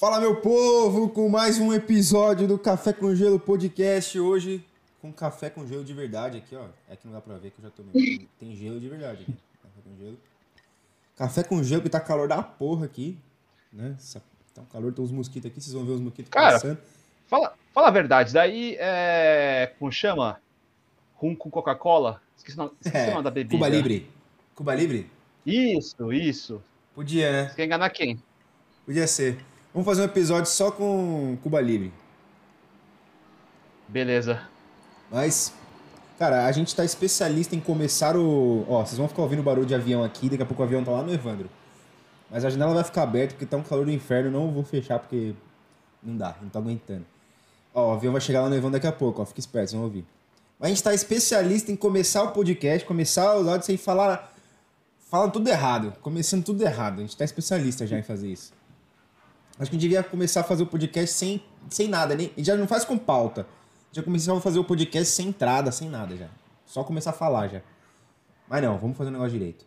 Fala, meu povo, com mais um episódio do Café com Gelo Podcast. Hoje, com café com gelo de verdade aqui, ó. É que não dá pra ver que eu já tô meio... Tem gelo de verdade aqui. Café com gelo. Café com gelo, que tá calor da porra aqui, né? Tá um calor, tem uns mosquitos aqui, vocês vão ver os mosquitos Cara, passando. Fala, fala a verdade, daí é. Como chama? Rum com Coca-Cola? Esqueci, o nome, esqueci é, o nome da bebida. Cuba Libre. Cuba Libre? Isso, isso. Podia, né? Você quer enganar quem? Podia ser. Vamos fazer um episódio só com Cuba Libre. Beleza. Mas, cara, a gente tá especialista em começar o. Ó, vocês vão ficar ouvindo barulho de avião aqui, daqui a pouco o avião tá lá no Evandro. Mas a janela vai ficar aberta porque tá um calor do inferno, não vou fechar porque não dá, não tô aguentando. Ó, o avião vai chegar lá no Evandro daqui a pouco, ó, fica esperto, vocês vão ouvir. Mas a gente tá especialista em começar o podcast, começar os áudios sem falar. Fala tudo errado, começando tudo errado. A gente tá especialista já em fazer isso. Acho que gente devia começar a fazer o podcast sem, sem nada, nem, já não faz com pauta. Já começava a fazer o podcast sem entrada, sem nada já. Só começar a falar já. Mas não, vamos fazer o negócio direito.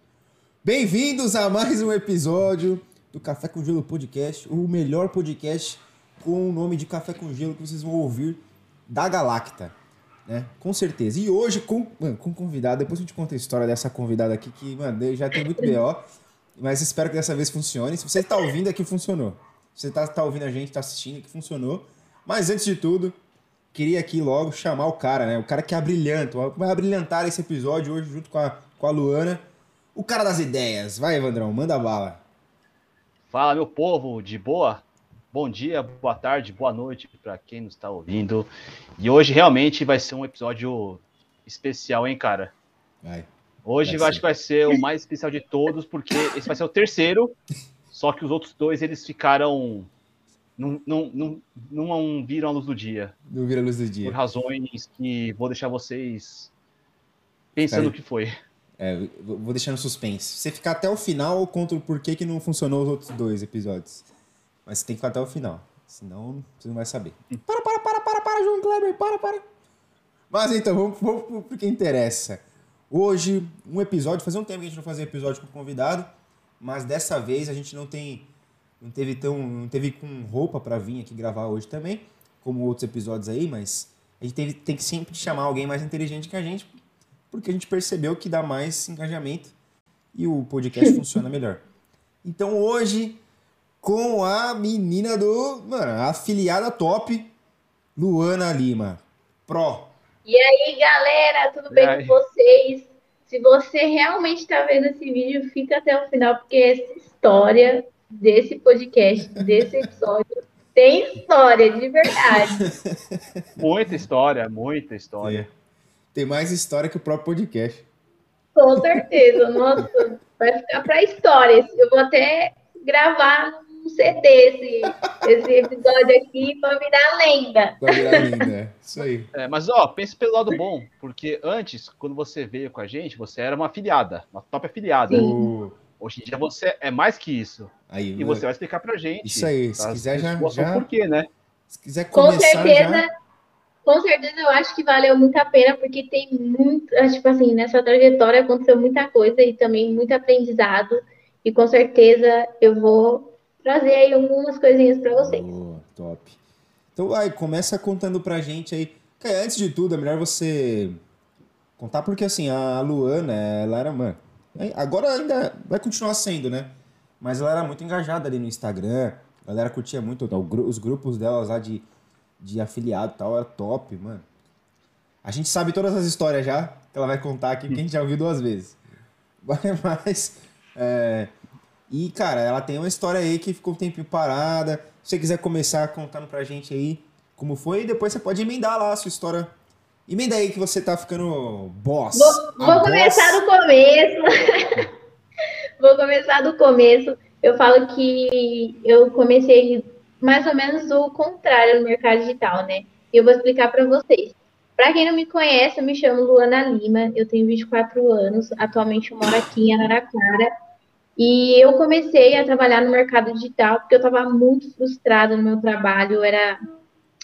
Bem-vindos a mais um episódio do Café com Gelo Podcast, o melhor podcast com o nome de Café com Gelo que vocês vão ouvir da Galacta, né? Com certeza. E hoje com, mano, com convidado, depois a gente conta a história dessa convidada aqui que, mano, já tem muito BO, mas espero que dessa vez funcione. Se você está ouvindo aqui funcionou. Você tá, tá ouvindo a gente, tá assistindo, que funcionou. Mas antes de tudo, queria aqui logo chamar o cara, né? O cara que é brilhante, vai abrilhantar esse episódio hoje junto com a, com a Luana. O cara das ideias. Vai, Evandrão, manda bala. Fala, meu povo, de boa? Bom dia, boa tarde, boa noite para quem nos está ouvindo. E hoje realmente vai ser um episódio especial, hein, cara? Vai. Hoje vai eu acho que vai ser o mais especial de todos, porque esse vai ser o terceiro só que os outros dois, eles ficaram. Não, não, não, não viram a luz do dia. Não viram a luz do dia. Por razões que vou deixar vocês pensando o que foi. É, vou deixar no suspense. Você ficar até o final, eu conto o porquê que não funcionou os outros dois episódios. Mas você tem que ficar até o final. Senão, você não vai saber. Hum. Para, para, para, para, para, João Kleber, para, para. Mas então, vamos, vamos pro que interessa. Hoje, um episódio, fazia um tempo que a gente não fazia episódio com convidado mas dessa vez a gente não tem não teve tão não teve com roupa para vir aqui gravar hoje também, como outros episódios aí, mas a gente teve, tem que sempre chamar alguém mais inteligente que a gente, porque a gente percebeu que dá mais engajamento e o podcast funciona melhor. Então hoje com a menina do, mano, a afiliada top, Luana Lima, Pro. E aí, galera, tudo bem com vocês? Se você realmente está vendo esse vídeo, fica até o final, porque essa história desse podcast, desse episódio, tem história, de verdade. Muita história, muita história. Tem mais história que o próprio podcast. Com certeza, nossa, vai ficar para história. Eu vou até gravar CD esse, esse episódio aqui para virar lenda. Para virar lenda, é. isso aí. É, mas ó, pense pelo lado bom, porque antes, quando você veio com a gente, você era uma afiliada, uma top afiliada. Sim. Hoje em dia você é mais que isso. Aí, e você vai explicar pra gente. Isso aí, se quiser já, já... Por quê, né? Se quiser começar Com certeza, já... com certeza eu acho que valeu muito a pena, porque tem muito, tipo assim, nessa trajetória aconteceu muita coisa e também muito aprendizado. E com certeza eu vou trazer aí algumas coisinhas para vocês. Oh, top. Então vai, começa contando pra gente aí. Antes de tudo, é melhor você contar, porque assim, a Luana, ela era, mano. Agora ainda vai continuar sendo, né? Mas ela era muito engajada ali no Instagram. A galera curtia muito os grupos delas lá de, de afiliado e tal, era top, mano. A gente sabe todas as histórias já, que ela vai contar aqui, que a gente já ouviu duas vezes. Mas, é, e, cara, ela tem uma história aí que ficou um tempo parada. Se você quiser começar contando pra gente aí como foi, depois você pode emendar lá a sua história. Emenda aí que você tá ficando boss. Vou, vou começar do começo. vou começar do começo. Eu falo que eu comecei mais ou menos o contrário no mercado digital, né? E eu vou explicar para vocês. Para quem não me conhece, eu me chamo Luana Lima, eu tenho 24 anos, atualmente eu moro aqui em Araraquara e eu comecei a trabalhar no mercado digital porque eu estava muito frustrada no meu trabalho, eu era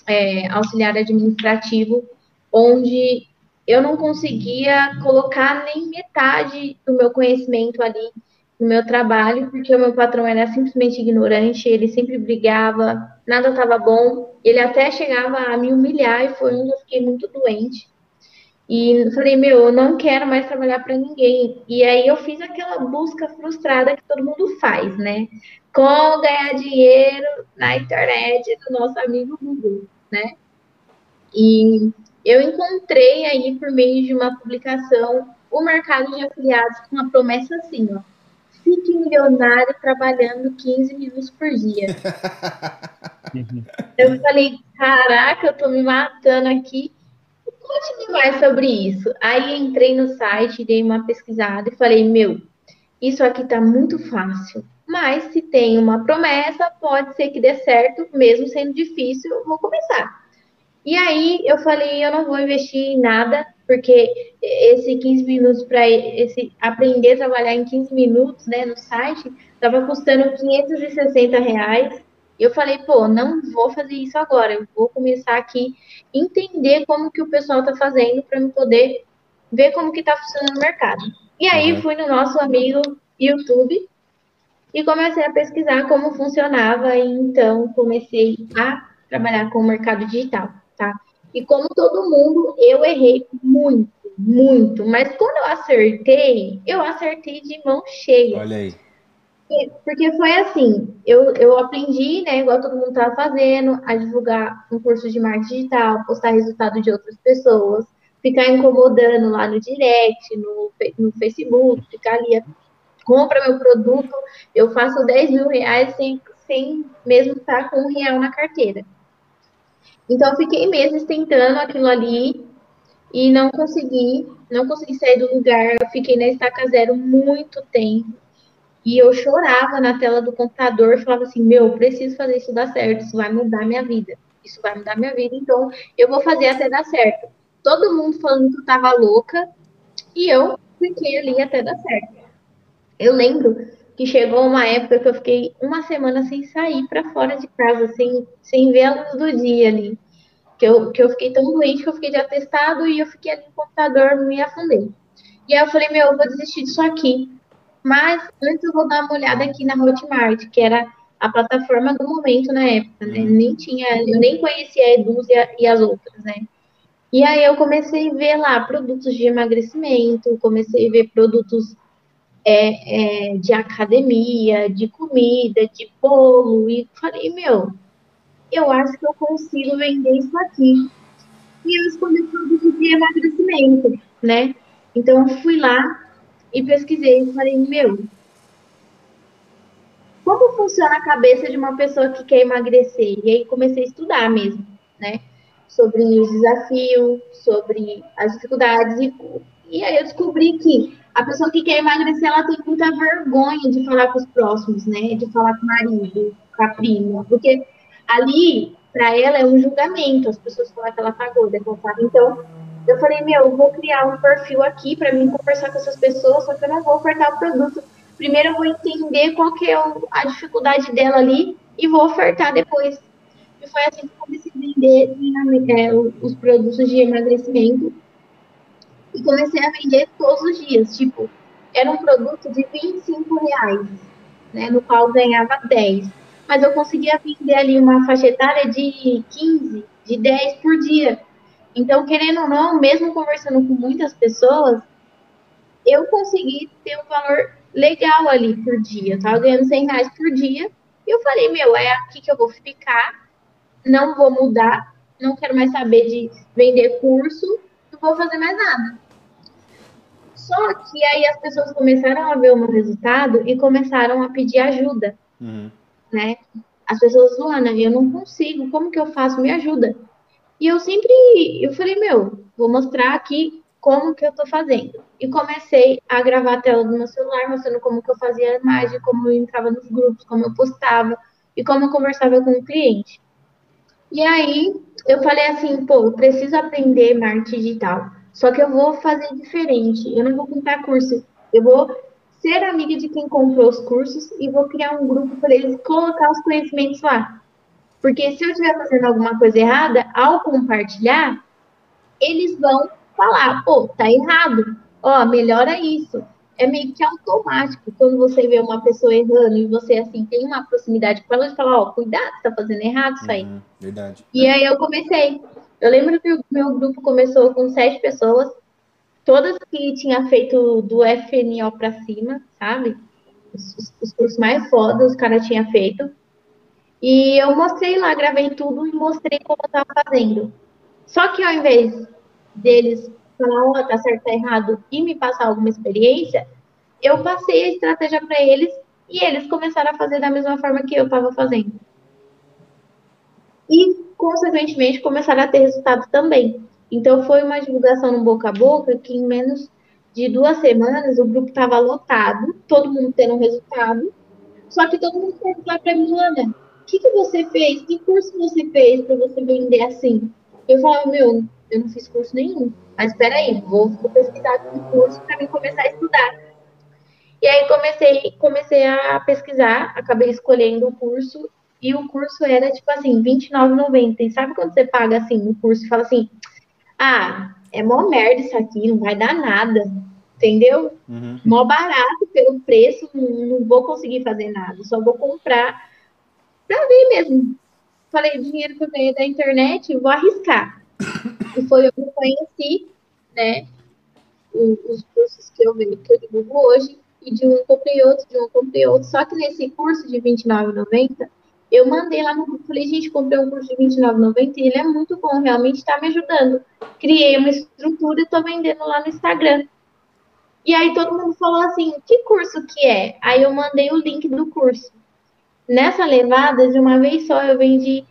é, auxiliar administrativo, onde eu não conseguia colocar nem metade do meu conhecimento ali no meu trabalho, porque o meu patrão era simplesmente ignorante, ele sempre brigava, nada estava bom, ele até chegava a me humilhar e foi onde eu fiquei muito doente. E falei, meu, eu não quero mais trabalhar para ninguém. E aí eu fiz aquela busca frustrada que todo mundo faz, né? Como ganhar dinheiro na internet do nosso amigo Google, né? E eu encontrei aí por meio de uma publicação o mercado de afiliados com a promessa assim, ó. Fique milionário trabalhando 15 minutos por dia. eu falei, caraca, eu tô me matando aqui. Conte-me mais sobre isso. Aí entrei no site, dei uma pesquisada e falei, meu, isso aqui tá muito fácil. Mas se tem uma promessa, pode ser que dê certo, mesmo sendo difícil, eu vou começar. E aí eu falei, eu não vou investir em nada, porque esse 15 minutos para esse aprender a trabalhar em 15 minutos, né, no site, estava custando 560 reais. E eu falei, pô, não vou fazer isso agora, eu vou começar aqui entender como que o pessoal está fazendo para eu poder ver como que está funcionando o mercado. E aí uhum. fui no nosso amigo YouTube e comecei a pesquisar como funcionava e então comecei a trabalhar com o mercado digital tá? E como todo mundo, eu errei muito, muito. Mas quando eu acertei, eu acertei de mão cheia. Olha aí. Porque foi assim, eu, eu aprendi, né, igual todo mundo estava fazendo, a divulgar um curso de marketing digital, postar resultado de outras pessoas, ficar incomodando lá no direct, no, no Facebook, ficar ali, compra meu produto, eu faço 10 mil reais sem, sem mesmo estar com um real na carteira. Então, eu fiquei meses tentando aquilo ali e não consegui, não consegui sair do lugar. Eu fiquei na estaca zero muito tempo. E eu chorava na tela do computador, falava assim: Meu, preciso fazer isso dar certo, isso vai mudar minha vida. Isso vai mudar minha vida, então eu vou fazer até dar certo. Todo mundo falando que eu tava louca e eu fiquei ali até dar certo. Eu lembro que chegou uma época que eu fiquei uma semana sem sair para fora de casa, sem, sem ver a luz do dia ali. Que eu, que eu fiquei tão doente que eu fiquei de atestado e eu fiquei ali no computador, me afundei. E aí eu falei, meu, eu vou desistir disso aqui. Mas antes eu vou dar uma olhada aqui na Hotmart, que era a plataforma do momento na época, né? Uhum. Nem tinha, eu nem conhecia a Eduz e, as outras, né? E aí eu comecei a ver lá produtos de emagrecimento, comecei a ver produtos é, é, de academia, de comida, de bolo, e falei, meu, eu acho que eu consigo vender isso aqui. E eu escolhi produto de emagrecimento, né? Então eu fui lá e pesquisei e falei, meu, como funciona a cabeça de uma pessoa que quer emagrecer? E aí comecei a estudar mesmo, né? Sobre os desafios, sobre as dificuldades. E, e aí eu descobri que a pessoa que quer emagrecer, ela tem muita vergonha de falar com os próximos, né? De falar com o marido, com a prima, porque ali, para ela, é um julgamento. As pessoas falam que ela tá gorda, que ela tá... Então, eu falei, meu, eu vou criar um perfil aqui para mim conversar com essas pessoas, só que eu não vou ofertar o produto. Primeiro eu vou entender qual que é a dificuldade dela ali e vou ofertar depois. E foi assim que eu comecei a vender é, os produtos de emagrecimento e comecei a vender todos os dias. Tipo, era um produto de 25 reais, né, no qual ganhava 10. Mas eu conseguia vender ali uma faixa etária de 15, de 10 por dia. Então, querendo ou não, mesmo conversando com muitas pessoas, eu consegui ter um valor legal ali por dia. Eu tava ganhando 100 reais por dia. E eu falei, meu, é aqui que eu vou ficar. Não vou mudar. Não quero mais saber de vender curso vou fazer mais nada. Só que aí as pessoas começaram a ver o meu resultado e começaram a pedir ajuda, uhum. né? As pessoas, Luana, eu não consigo, como que eu faço? Me ajuda. E eu sempre, eu falei, meu, vou mostrar aqui como que eu tô fazendo. E comecei a gravar a tela do meu celular, mostrando como que eu fazia a imagem, como eu entrava nos grupos, como eu postava e como eu conversava com o cliente. E aí eu falei assim, pô, eu preciso aprender marketing digital. Só que eu vou fazer diferente. Eu não vou comprar curso. Eu vou ser amiga de quem comprou os cursos e vou criar um grupo para eles colocar os conhecimentos lá. Porque se eu estiver fazendo alguma coisa errada, ao compartilhar, eles vão falar, pô, tá errado. Ó, melhora isso. é meio que automático quando você vê uma pessoa errando e você assim tem uma proximidade com ela de falar, ó, cuidado, você tá fazendo errado isso aí. Uhum, verdade. E aí eu comecei. Eu lembro que o meu grupo começou com sete pessoas, todas que tinham feito do FNO para cima, sabe? Os, os, cursos mais fodas os caras tinham feito. E eu mostrei lá, gravei tudo e mostrei como eu tava fazendo. Só que ao invés deles falar, ó, oh, tá certo, tá errado, e me passar alguma experiência, eu passei a estratégia para eles e eles começaram a fazer da mesma forma que eu estava fazendo. E, consequentemente, começaram a ter resultado também. Então, foi uma divulgação no boca a boca que, em menos de duas semanas, o grupo estava lotado, todo mundo tendo um resultado. Só que todo mundo perguntava para mim, Ana, o que, que você fez? Que curso você fez para você vender assim? Eu falava, meu, eu não fiz curso nenhum. Mas espera aí, vou, vou pesquisar aqui um curso para mim começar a estudar. E aí comecei, comecei a pesquisar, acabei escolhendo o curso e o curso era tipo assim, R$29,90. E sabe quando você paga assim no curso e fala assim: "Ah, é mó merda isso aqui, não vai dar nada". Entendeu? Uhum. Mó barato pelo preço, não, não vou conseguir fazer nada, só vou comprar para ver mesmo. Falei, dinheiro que eu ganhei da internet, vou arriscar. E foi eu que conheci, né? Os cursos que eu, que eu divulgo hoje, e de um comprei outro, de um comprei outro. Só que nesse curso de R$29,90, eu mandei lá no grupo, falei, gente, comprei um curso de R$29,90 e ele é muito bom, realmente está me ajudando. Criei uma estrutura e estou vendendo lá no Instagram. E aí todo mundo falou assim, que curso que é? Aí eu mandei o link do curso. Nessa levada, de uma vez só, eu vendi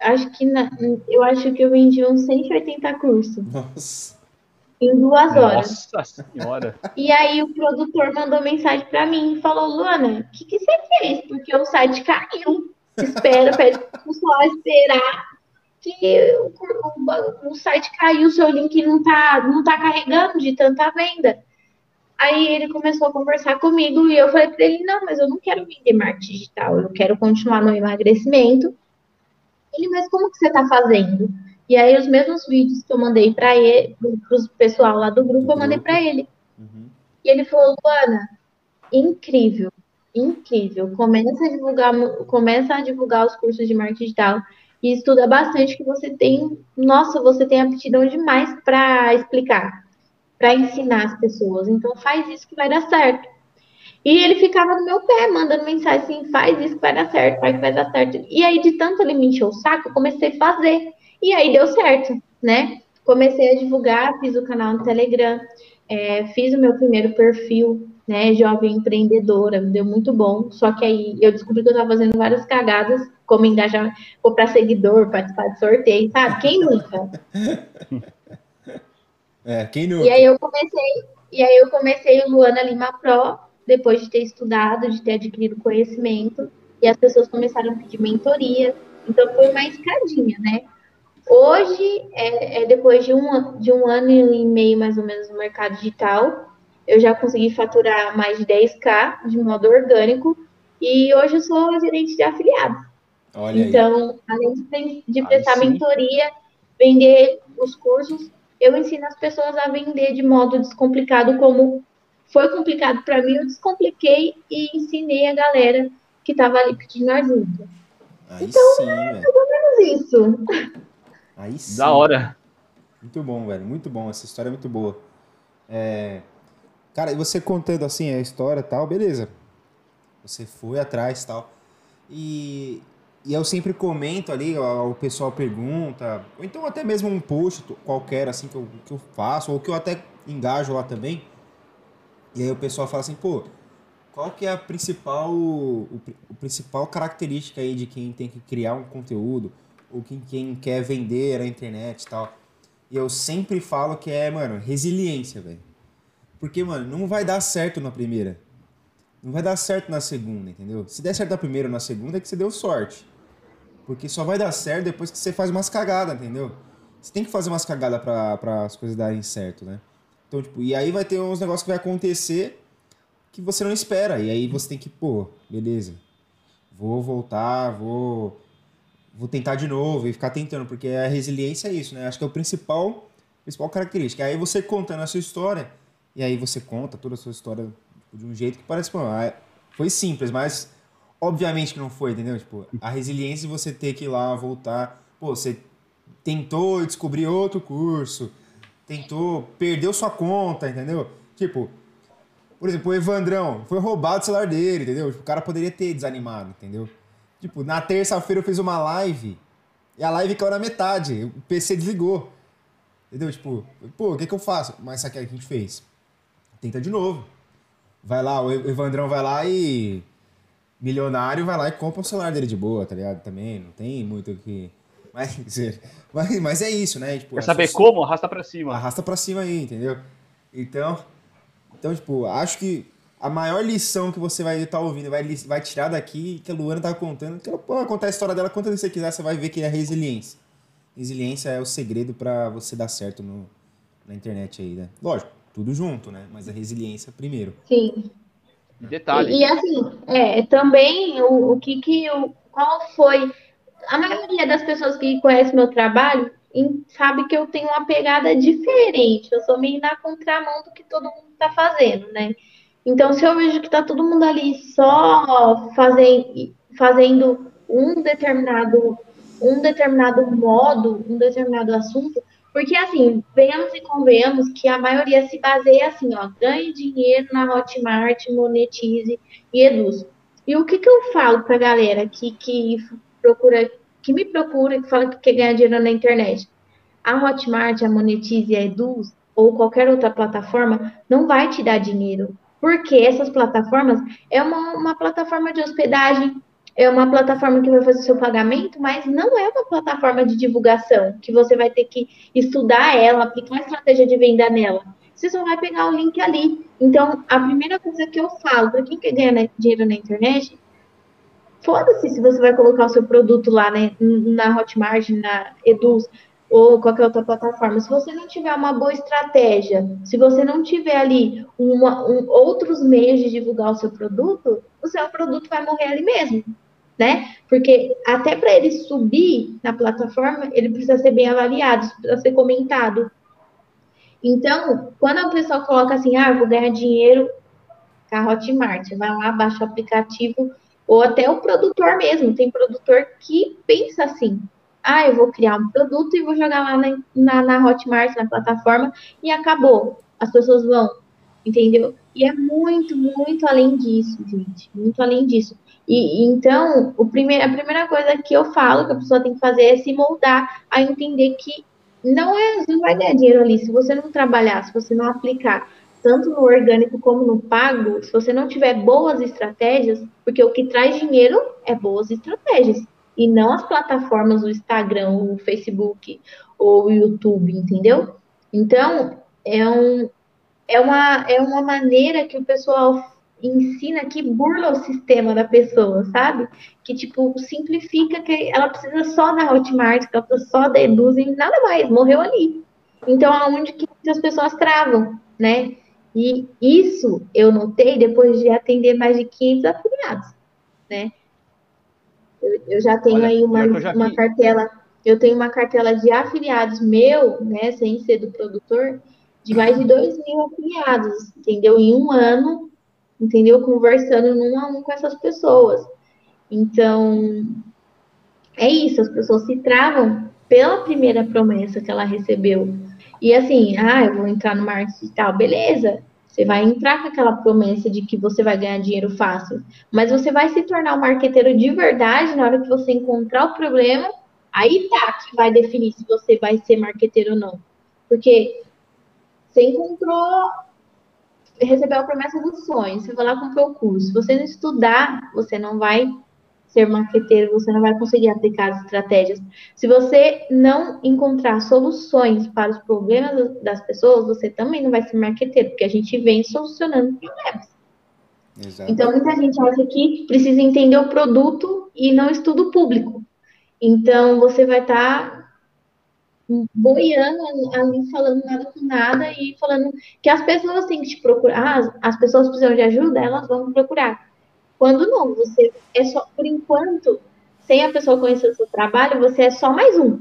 acho que na, eu acho que eu vendi uns 180 cursos. Nossa. Em duas horas. Nossa senhora. E aí o produtor mandou mensagem para mim e falou, Luana, o que, que você fez? Porque o site caiu. Espera, pede pro pessoal esperar que o, o, o, site caiu, o seu link não tá, não tá carregando de tanta venda. Aí ele começou a conversar comigo e eu falei para ele, não, mas eu não quero vender marketing digital, eu quero continuar no emagrecimento ele, mas como que você está fazendo? E aí os mesmos vídeos que eu mandei para ele, para o pessoal lá do grupo, eu mandei para ele. Uhum. E ele falou, Luana, incrível, incrível. Começa a divulgar, começa a divulgar os cursos de marketing digital e estuda bastante que você tem, nossa, você tem aptidão demais para explicar, para ensinar as pessoas. Então faz isso que vai dar certo. E ele ficava no meu pé, mandando mensagem assim, faz isso que vai dar certo, faz que vai dar certo. E aí, de tanto ele me encheu o saco, eu comecei a fazer. E aí deu certo, né? Comecei a divulgar, fiz o canal no Telegram, é, fiz o meu primeiro perfil, né? Jovem empreendedora, deu muito bom. Só que aí eu descobri que eu estava fazendo várias cagadas, como engajar, comprar seguidor, participar de sorteio, sabe? Quem nunca? É, quem nunca? E aí eu comecei, e aí eu comecei o Luana Lima Pro, depois de ter estudado, de ter adquirido conhecimento, e as pessoas começaram a pedir mentoria. Então foi uma escadinha, né? Hoje, é, é, depois de um, de um ano e meio mais ou menos no mercado digital, eu já consegui faturar mais de 10k de modo orgânico e hoje eu sou gerente de afiliados. Olha então, aí. além de, de prestar mentoria, vender os cursos, eu ensino as pessoas a vender de modo descomplicado, como foi complicado para mim, eu descompliquei e ensinei a galera que estava ali pedindo ajuda. Aí então, sim, é ou menos isso. Aí sim. Da hora. Muito bom, velho. Muito bom. Essa história é muito boa. É... Cara, e você contando assim a história e tal, beleza. Você foi atrás e tal. E, e eu sempre comento ali, o pessoal pergunta, ou então até mesmo um post qualquer assim que eu, que eu faço, ou que eu até engajo lá também. E aí o pessoal fala assim, pô, qual que é a principal, o, o principal característica aí de quem tem que criar um conteúdo ou quem, quem quer vender na internet e tal? E eu sempre falo que é, mano, resiliência, velho. Porque, mano, não vai dar certo na primeira. Não vai dar certo na segunda, entendeu? Se der certo na primeira ou na segunda, é que você deu sorte. Porque só vai dar certo depois que você faz umas cagadas, entendeu? Você tem que fazer umas cagadas para as coisas darem certo, né? Então, tipo, e aí vai ter uns negócios que vai acontecer que você não espera. E aí você tem que, pô, beleza. Vou voltar, vou vou tentar de novo e ficar tentando, porque a resiliência é isso, né? Acho que é o principal principal característica. Aí você contando a sua história, e aí você conta toda a sua história De um jeito que parece, pô, é, foi simples, mas obviamente que não foi, entendeu? Tipo, a resiliência de você ter que ir lá, voltar. Pô, você tentou descobrir outro curso, tentou, perdeu sua conta, entendeu? Tipo, por exemplo, o Evandrão, foi roubado o celular dele, entendeu? Tipo, o cara poderia ter desanimado, entendeu? Tipo, na terça-feira eu fiz uma live e a live caiu na metade, o PC desligou. Entendeu? Tipo, pô, o que que eu faço? Mas sabe o que a gente fez? Tenta de novo. Vai lá, o Evandrão vai lá e milionário vai lá e compra o celular dele de boa, tá ligado? Também, não tem muito o que mas, mas, mas é isso, né? Tipo, Quer saber como? Arrasta pra cima. Arrasta pra cima aí, entendeu? Então, então tipo, acho que a maior lição que você vai estar tá ouvindo, vai, vai tirar daqui, que a Luana tá contando, que ela pode contar a história dela quanto você quiser, você vai ver que é resiliência. Resiliência é o segredo para você dar certo no, na internet aí, né? Lógico, tudo junto, né? Mas a resiliência primeiro. Sim. Detalhe. E, e assim, é, também o, o que que, o, qual foi a maioria das pessoas que conhecem meu trabalho sabe que eu tenho uma pegada diferente. Eu sou meio na contramão do que todo mundo está fazendo, né? Então, se eu vejo que está todo mundo ali só fazendo, fazendo um determinado um determinado modo, um determinado assunto, porque assim, venhamos e convenhamos que a maioria se baseia assim, ó, ganhe dinheiro na Hotmart, monetize e eduz. E o que, que eu falo para a galera que, que procura, que me procura, que fala que quer ganhar dinheiro na internet. A Hotmart, a Monetize, a Eduz ou qualquer outra plataforma não vai te dar dinheiro. Porque essas plataformas é uma, uma plataforma de hospedagem, é uma plataforma que vai fazer o seu pagamento, mas não é uma plataforma de divulgação, que você vai ter que estudar ela, aplicar uma estratégia de venda nela. Você só vai pegar o link ali. Então, a primeira coisa que eu falo para quem quer ganhar dinheiro na internet Foda-se se você vai colocar o seu produto lá né, na Hotmart, na Eduz ou qualquer outra plataforma. Se você não tiver uma boa estratégia, se você não tiver ali uma, um, outros meios de divulgar o seu produto, o seu produto vai morrer ali mesmo, né? Porque até para ele subir na plataforma, ele precisa ser bem avaliado, precisa ser comentado. Então, quando a pessoa coloca assim, ah, vou ganhar dinheiro com a Hotmart, vai lá, baixa o aplicativo ou até o produtor mesmo. Tem produtor que pensa assim: ah, eu vou criar um produto e vou jogar lá na, na, na Hotmart, na plataforma, e acabou. As pessoas vão, entendeu? E é muito, muito além disso, gente. Muito além disso. E então, o a primeira coisa que eu falo que a pessoa tem que fazer é se moldar a entender que não é, não vai ganhar dinheiro ali se você não trabalhar, se você não aplicar tanto no orgânico como no pago, se você não tiver boas estratégias, porque o que traz dinheiro é boas estratégias, e não as plataformas, o Instagram, o Facebook ou o YouTube, entendeu? Então, é, um, é, uma, é uma maneira que o pessoal ensina que burla o sistema da pessoa, sabe? Que, tipo, simplifica que ela precisa só da Hotmart, que ela só da Eduz e nada mais, morreu ali. Então, aonde que as pessoas travam, né? E isso eu notei depois de atender mais de 500 afiliados, né? Eu, eu já tenho Olha, aí uma, uma cartela, eu tenho uma cartela de afiliados meu, né, sem ser do produtor, de mais de 2 mil afiliados, entendeu? Em um ano, entendeu? Conversando num a um com essas pessoas. Então, é isso, as pessoas se travam pela primeira promessa que ela recebeu. E assim, ah, eu vou entrar no marketing digital, beleza. Você vai entrar com aquela promessa de que você vai ganhar dinheiro fácil, mas você vai se tornar um marqueteiro de verdade na hora que você encontrar o problema, aí tá que vai definir se você vai ser marqueteiro ou não. Porque você encontrou, recebeu a promessa dos sonhos, você vai lá comprar o curso. Se você não estudar, você não vai ser marqueteiro, você não vai conseguir aplicar as estratégias. Se você não encontrar soluções para os problemas das pessoas, você também não vai ser marqueteiro, porque a gente vem solucionando problemas. Exato. Então, muita gente acha que precisa entender o produto e não estuda o público. Então, você vai estar tá boiando ali, falando nada com nada e falando que as pessoas têm que te procurar. As, as pessoas precisam de ajuda, elas vão procurar. Quando não, você é só, por enquanto, sem a pessoa conhecer o seu trabalho, você é só mais um.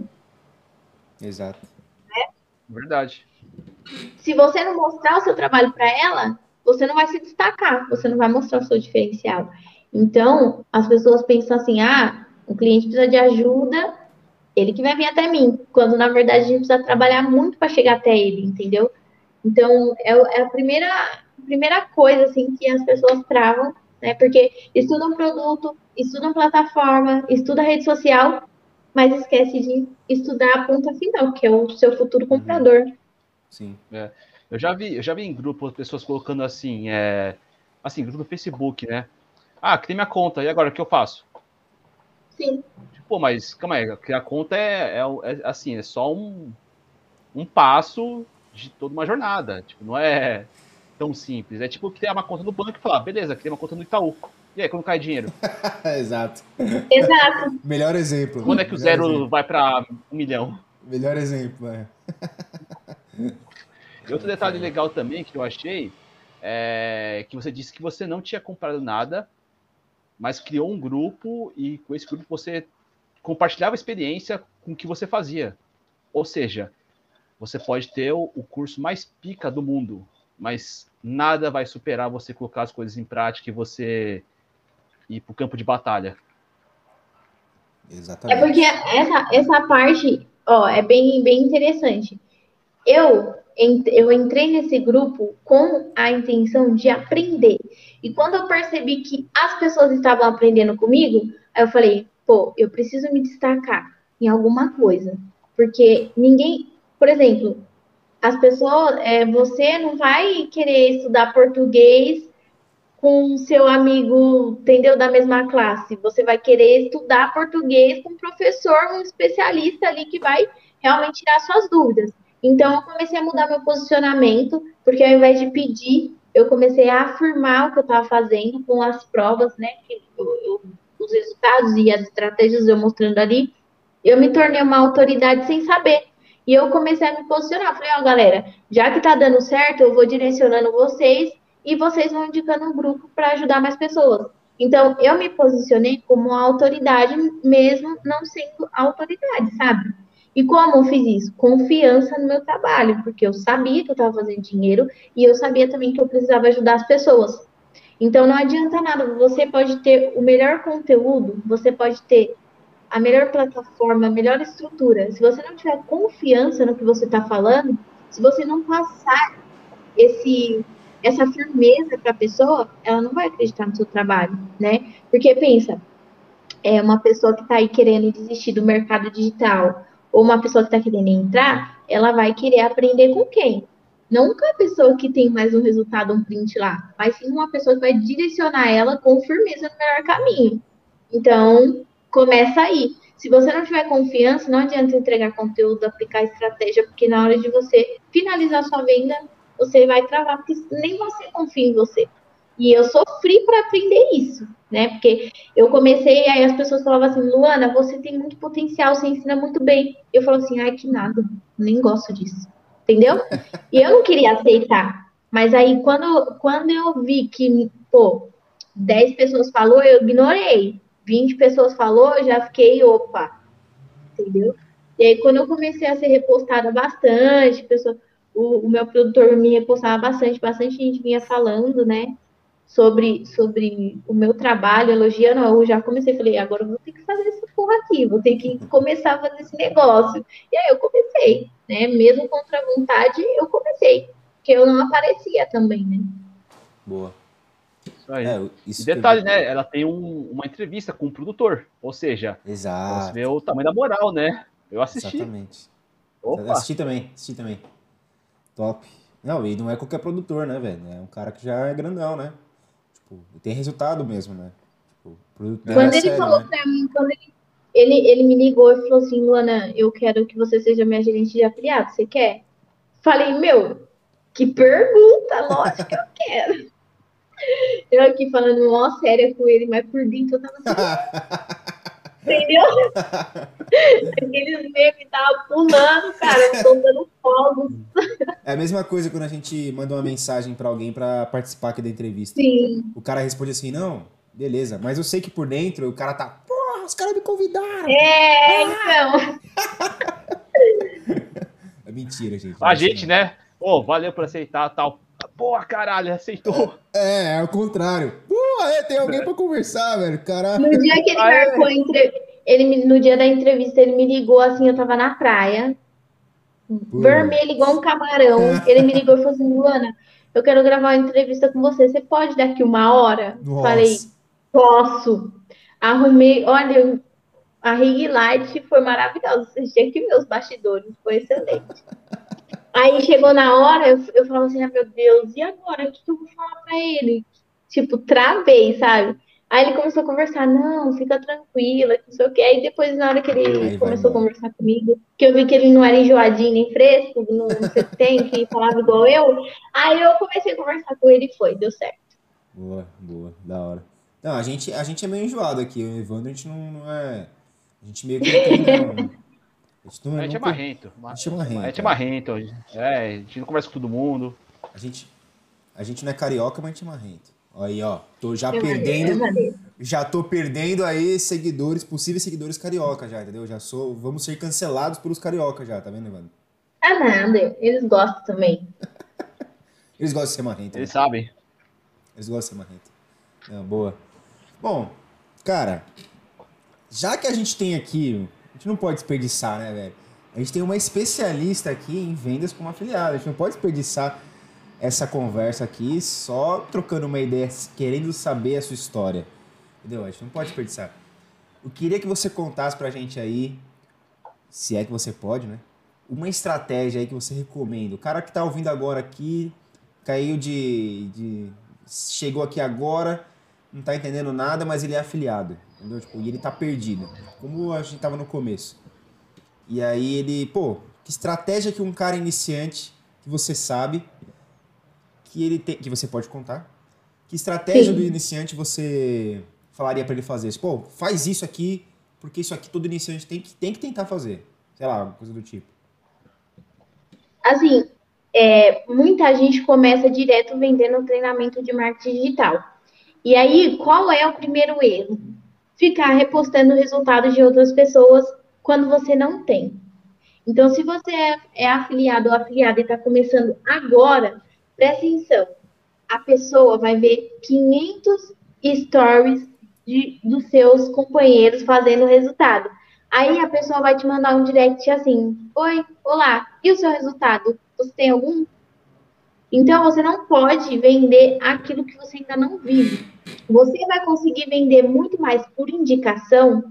Exato. Né? Verdade. Se você não mostrar o seu trabalho para ela, você não vai se destacar, você não vai mostrar o seu diferencial. Então, as pessoas pensam assim: ah, o cliente precisa de ajuda, ele que vai vir até mim, quando na verdade a gente precisa trabalhar muito para chegar até ele, entendeu? Então, é, é, a primeira, primeira coisa assim que as pessoas travam, né? Porque estudam produto, estudam plataforma, estuda rede social, mas esquece de estudar a ponta final, que é o seu futuro uhum. comprador. Sim. É. Eu já vi, eu já vi em grupo pessoas colocando assim, é, assim, grupo do Facebook, né? Ah, tem minha conta, e agora o que eu faço? Sim. Pô, mas calma aí, criar conta é, é, é, assim, é só um, um passo de toda uma jornada. Tipo, não é tão simples. É tipo criar uma conta no banco e falar, beleza, criei uma conta no Itaú. E aí, quando cai dinheiro? Exato. Exato. Melhor exemplo. Quando é que o zero exemplo. vai para um milhão? Melhor exemplo, é. E outro detalhe legal também que eu achei é que você disse que você não tinha comprado nada, mas criou um grupo e com esse grupo você compartilhava a experiência com o que você fazia. Ou seja, você pode ter o, curso mais pica do mundo, mas nada vai superar você colocar as coisas em prática e você ir para o campo de batalha. Exatamente. É porque essa, essa parte ó, é bem, bem interessante. Eu eu entrei nesse grupo com a intenção de aprender. E quando eu percebi que as pessoas estavam aprendendo comigo, eu falei, pô, eu preciso me destacar em alguma coisa. Porque ninguém, por exemplo, as pessoas, é, você não vai querer estudar português com seu amigo, entendeu, da mesma classe. Você vai querer estudar português com um professor, um especialista ali que vai realmente tirar suas dúvidas. Então, eu comecei a mudar meu posicionamento, porque ao invés de pedir, eu comecei a afirmar o que eu estava fazendo com as provas, né? Eu, eu, os resultados e as estratégias eu mostrando ali. Eu me tornei uma autoridade sem saber. E eu comecei a me posicionar. Falei, ó, oh, galera, já que tá dando certo, eu vou direcionando vocês e vocês vão indicando um grupo para ajudar mais pessoas. Então, eu me posicionei como autoridade, mesmo não sendo autoridade, sabe? E como eu fiz isso? Confiança no meu trabalho, porque eu sabia que eu estava fazendo dinheiro e eu sabia também que eu precisava ajudar as pessoas. Então não adianta nada, você pode ter o melhor conteúdo, você pode ter a melhor plataforma, a melhor estrutura. Se você não tiver confiança no que você está falando, se você não passar esse essa firmeza para a pessoa, ela não vai acreditar no seu trabalho, né? Porque pensa, é uma pessoa que está aí querendo desistir do mercado digital, ou uma pessoa que está querendo entrar, ela vai querer aprender com quem? Com a pessoa que tem mais um resultado, um print lá, mas sim uma pessoa que vai direcionar ela com firmeza no melhor caminho. Então, começa aí. Se você não tiver confiança, não adianta entregar conteúdo, aplicar estratégia, porque na hora de você finalizar sua venda, você vai travar, porque nem você confia em você. E eu sofri para aprender isso, né? Porque eu comecei, aí as pessoas falavam assim, Luana, você tem muito potencial, você ensina muito bem. Eu falo assim, ai, que nada, nem gosto disso. Entendeu? E eu não queria aceitar. Mas aí, quando, quando eu vi que, pô, 10 pessoas falou, eu ignorei. 20 pessoas falou, eu já fiquei, opa, entendeu? E aí, quando eu comecei a ser repostada bastante, pessoa, o, o meu produtor me repostava bastante, bastante gente vinha falando, né? sobre, sobre o meu trabalho, elogiando, eu já comecei, falei, agora eu vou ter que fazer essa porra aqui, vou ter que começar a fazer esse negócio. E aí eu comecei, né? Mesmo contra a vontade, eu comecei, porque eu não aparecia também, né? Boa. Aí. É, isso e detalhe, né? Ela tem um, uma entrevista com o um produtor, ou seja, Exato. você vê o tamanho da moral, né? Eu assisti. Exatamente. Opa. Assisti também, assisti também. Top. Não, e não é qualquer produtor, né, velho? É um cara que já é grandão, né? Tipo, tem resultado mesmo, né? Tipo, quando é ele sério, falou né? pra mim, quando ele, ele, ele me ligou e falou assim, Luana, eu quero que você seja minha gerente de afiliado, você quer? Falei, meu, que pergunta, lógico que eu quero. Eu aqui falando mó séria com ele, mas por dentro eu tava assim. entendeu? Aqueles memes que tava pulando, cara, soltando fogos. É a mesma coisa quando a gente manda uma mensagem para alguém para participar aqui da entrevista. Sim. O cara responde assim, não, beleza, mas eu sei que por dentro o cara tá, porra, os caras me convidaram. É, ah! então. é mentira, gente. A gente, né? Pô, oh, valeu por aceitar tal. Porra, caralho, aceitou. É, é o contrário. Pô, é, tem alguém pra conversar, velho. Caralho. No dia que ele Ah, é? marcou a entre... ele no dia da entrevista, ele me ligou assim, eu tava na praia, vermelho igual um camarão. Ele me ligou e falou assim, Luana, eu quero gravar uma entrevista com você. Você pode daqui uma hora? Nossa. Falei, posso. Arrumei, olha, a ring light foi maravilhosa. Vocês tinham que ver os bastidores, foi excelente. Aí chegou na hora, eu, eu falava assim, ah, meu Deus, e agora? O que, que eu vou falar pra ele? Tipo, travei, sabe? Aí ele começou a conversar, não, fica tranquila, não sei o quê. Aí depois, na hora que Aí ele vai começou a conversar comigo, que eu vi que ele não era enjoadinho nem fresco, não você tem que falava igual eu, aí eu comecei a conversar com ele e foi, deu certo. Boa, boa, da hora. Não, a gente, a gente é meio enjoado aqui. O Evandro, a gente não, não é. A gente meio que não tem, não. A gente, não, A gente é marrento. A gente é marrento. A gente é marrento. É, a gente não conversa com todo mundo. A gente, a gente não é carioca, mas a gente é marrento. Aí, ó. Tô já É é perdendo. maneiro. Já tô perdendo aí seguidores, possíveis seguidores carioca já, entendeu? Já sou. Vamos ser cancelados pelos carioca já, tá vendo, Evandro? Ah, nada, eles gostam também. Eles gostam de ser marrento. né? Eles sabem. Eles gostam de ser marrento. Não, boa. Bom, cara, já que a gente tem aqui, gente não pode desperdiçar, né, velho? A gente tem uma especialista aqui em vendas como afiliado. A gente não pode desperdiçar essa conversa aqui só trocando uma ideia, querendo saber a sua história. Entendeu? A gente não pode desperdiçar. Eu queria que você contasse pra gente aí, se é que você pode, né? Uma estratégia aí que você recomenda. O cara que tá ouvindo agora aqui, caiu de, de- chegou aqui agora, não tá entendendo nada, mas ele é afiliado, entendeu? Tipo, e ele tá perdido, como a gente tava no começo. E aí ele, pô, que estratégia que um cara iniciante que você sabe que ele tem, que você pode contar? Que estratégia Sim. do iniciante você falaria pra ele fazer? Pô, faz isso aqui, porque isso aqui todo iniciante tem que, tem que tentar fazer. Sei lá, alguma coisa do tipo. Assim, é, muita gente começa direto vendendo treinamento de marketing digital. E aí, qual é o primeiro erro? Ficar repostando resultados de outras pessoas quando você não tem. Então, se você é, é afiliado ou afiliada e está começando agora, presta atenção. A pessoa vai ver 500 stories de, dos seus companheiros fazendo resultado. Aí a pessoa vai te mandar um direct assim: Oi, olá, e o seu resultado? Você tem algum? Então você não pode vender aquilo que você ainda não vive. Você vai conseguir vender muito mais por indicação.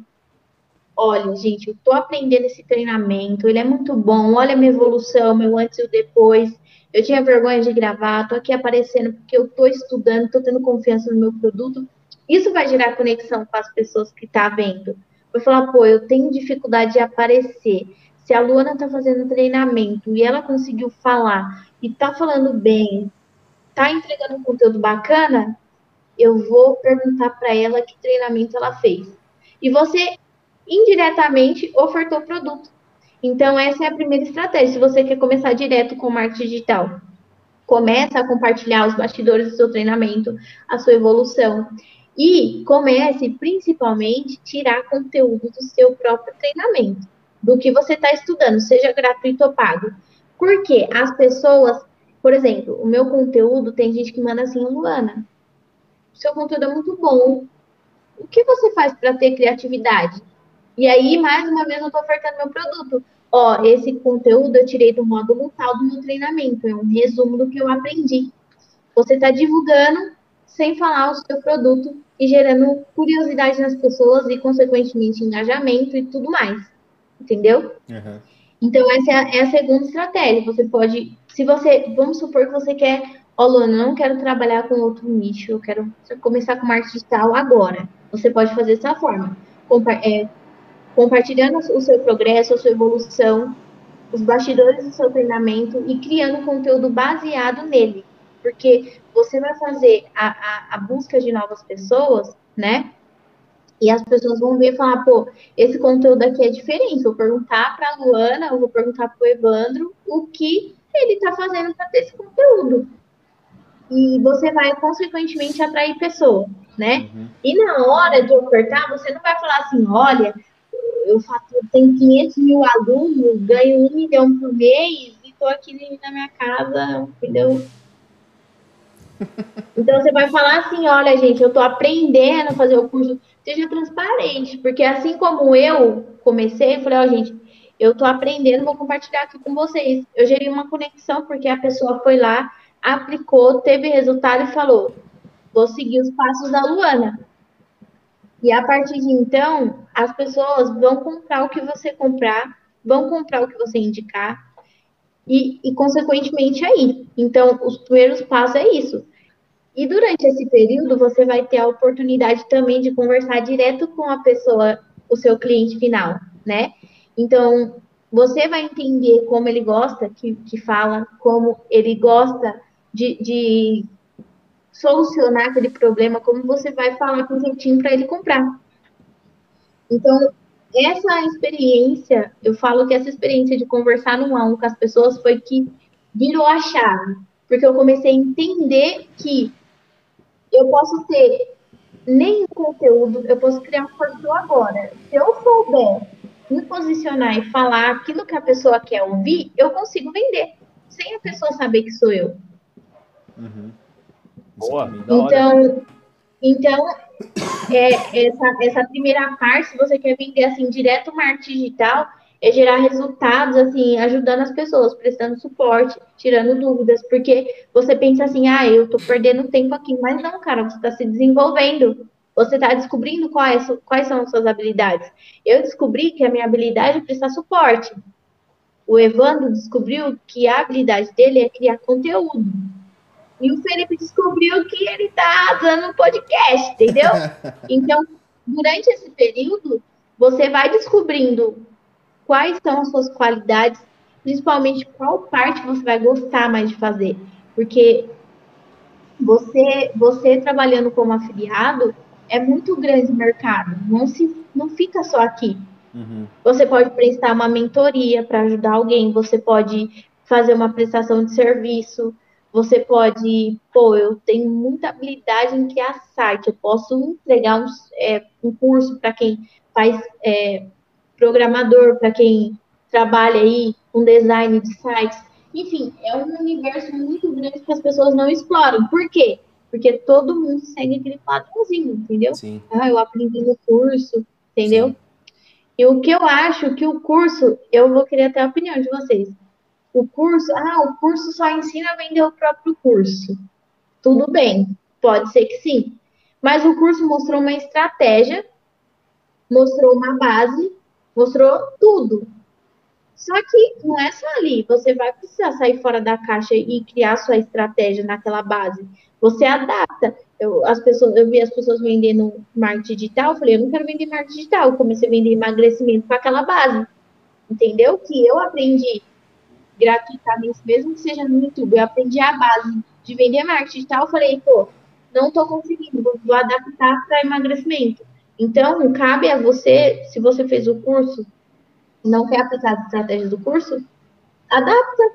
Olha, gente, eu tô aprendendo esse treinamento, ele é muito bom. Olha a minha evolução, meu antes e o depois. Eu tinha vergonha de gravar, tô aqui aparecendo porque eu tô estudando, tô tendo confiança no meu produto. Isso vai gerar conexão com as pessoas que tá vendo. Vai falar, pô, eu tenho dificuldade de aparecer. Se a Luana tá fazendo treinamento e ela conseguiu falar e tá falando bem, tá entregando conteúdo bacana, eu vou perguntar para ela que treinamento ela fez. E você indiretamente ofertou o produto. Então essa é a primeira estratégia. Se você quer começar direto com marketing digital, começa a compartilhar os bastidores do seu treinamento, a sua evolução. E comece, principalmente, tirar conteúdo do seu próprio treinamento, do que você está estudando, seja gratuito ou pago. Porque as pessoas, por exemplo, o meu conteúdo, tem gente que manda assim, Luana, seu conteúdo é muito bom. O que você faz para ter criatividade? E aí, mais uma vez, eu estou ofertando meu produto. Ó, esse conteúdo eu tirei do módulo tal do meu treinamento, é um resumo do que eu aprendi. Você está divulgando sem falar o seu produto e gerando curiosidade nas pessoas e, consequentemente, engajamento e tudo mais. Entendeu? Uhum. Então, essa é a, é a segunda estratégia. Você pode, se você, vamos supor que você quer, ó, Luana, eu não quero trabalhar com outro nicho, eu quero começar com marketing digital agora. Você pode fazer dessa forma, compa é, compartilhando o seu progresso, a sua evolução, os bastidores do seu treinamento e criando conteúdo baseado nele. Porque você vai fazer a, a, a busca de novas pessoas, né? E as pessoas vão ver e falar, pô, esse conteúdo aqui é diferente. Vou perguntar para a Luana, vou perguntar para o Evandro o que ele está fazendo para ter esse conteúdo. E você vai, consequentemente, atrair pessoas, né? Uhum. E na hora de ofertar, você não vai falar assim, olha, eu tenho 500 mil alunos, ganho um milhão por mês e estou aqui na minha casa, entendeu? Então você vai falar assim, olha, gente, eu tô aprendendo a fazer o curso. Seja transparente, porque assim como eu comecei, eu falei, ó, gente, eu tô aprendendo, vou compartilhar aqui com vocês. Eu gerei uma conexão porque a pessoa foi lá, aplicou, teve resultado e falou: vou seguir os passos da Luana. E a partir de então, as pessoas vão comprar o que você comprar, vão comprar o que você indicar, e, e consequentemente aí. Então, os primeiros passos é isso. E durante esse período, você vai ter a oportunidade também de conversar direto com a pessoa, o seu cliente final, né? Então, você vai entender como ele gosta que, que fala, como ele gosta de, de solucionar aquele problema, como você vai falar com o jeitinho para ele comprar. Então, essa experiência, eu falo que essa experiência de conversar no um com as pessoas foi que virou a chave, porque eu comecei a entender que eu posso ter nem conteúdo, eu posso criar um perfil agora. Se eu souber me posicionar e falar aquilo que a pessoa quer ouvir, eu consigo vender, sem a pessoa saber que sou eu. Uhum. Boa, então, então é, essa, essa primeira parte, se você quer vender assim direto marketing digital, é gerar resultados, assim, ajudando as pessoas, prestando suporte, tirando dúvidas, porque você pensa assim, ah, eu tô perdendo tempo aqui, mas não, cara, você está se desenvolvendo, você está descobrindo quais, quais são as suas habilidades. Eu descobri que a minha habilidade é prestar suporte. O Evandro descobriu que a habilidade dele é criar conteúdo. E o Felipe descobriu que ele está dando um podcast, entendeu? Então, durante esse período, você vai descobrindo quais são as suas qualidades, principalmente qual parte você vai gostar mais de fazer. Porque você, você trabalhando como afiliado, é muito grande o mercado, não, se, não fica só aqui. Uhum. Você pode prestar uma mentoria para ajudar alguém, você pode fazer uma prestação de serviço, você pode, pô, eu tenho muita habilidade em criar site, eu posso entregar um, é, um curso para quem faz é, programador, para quem trabalha aí com design de sites. Enfim, é um universo muito grande que as pessoas não exploram. Por quê? Porque todo mundo segue aquele padrãozinho, entendeu? Sim. Ah, eu aprendi no curso, entendeu? Sim. E o que eu acho que o curso, eu vou querer até a opinião de vocês. O curso, ah, o curso só ensina a vender o próprio curso. Tudo bem, pode ser que sim. Mas o curso mostrou uma estratégia, mostrou uma base, mostrou tudo. Só que não é só ali, você vai precisar sair fora da caixa e criar sua estratégia naquela base. Você adapta. Eu, as pessoas, eu vi as pessoas vendendo marketing digital, eu falei, eu não quero vender marketing digital. Eu comecei a vender emagrecimento com aquela base. Entendeu? Que eu aprendi gratuitamente, mesmo que seja no YouTube, eu aprendi a base de vender marketing digital, eu falei, pô, não estou conseguindo, vou, vou adaptar para emagrecimento. Então, cabe a você, se você fez o curso, não quer aplicar as estratégias do curso, adapta,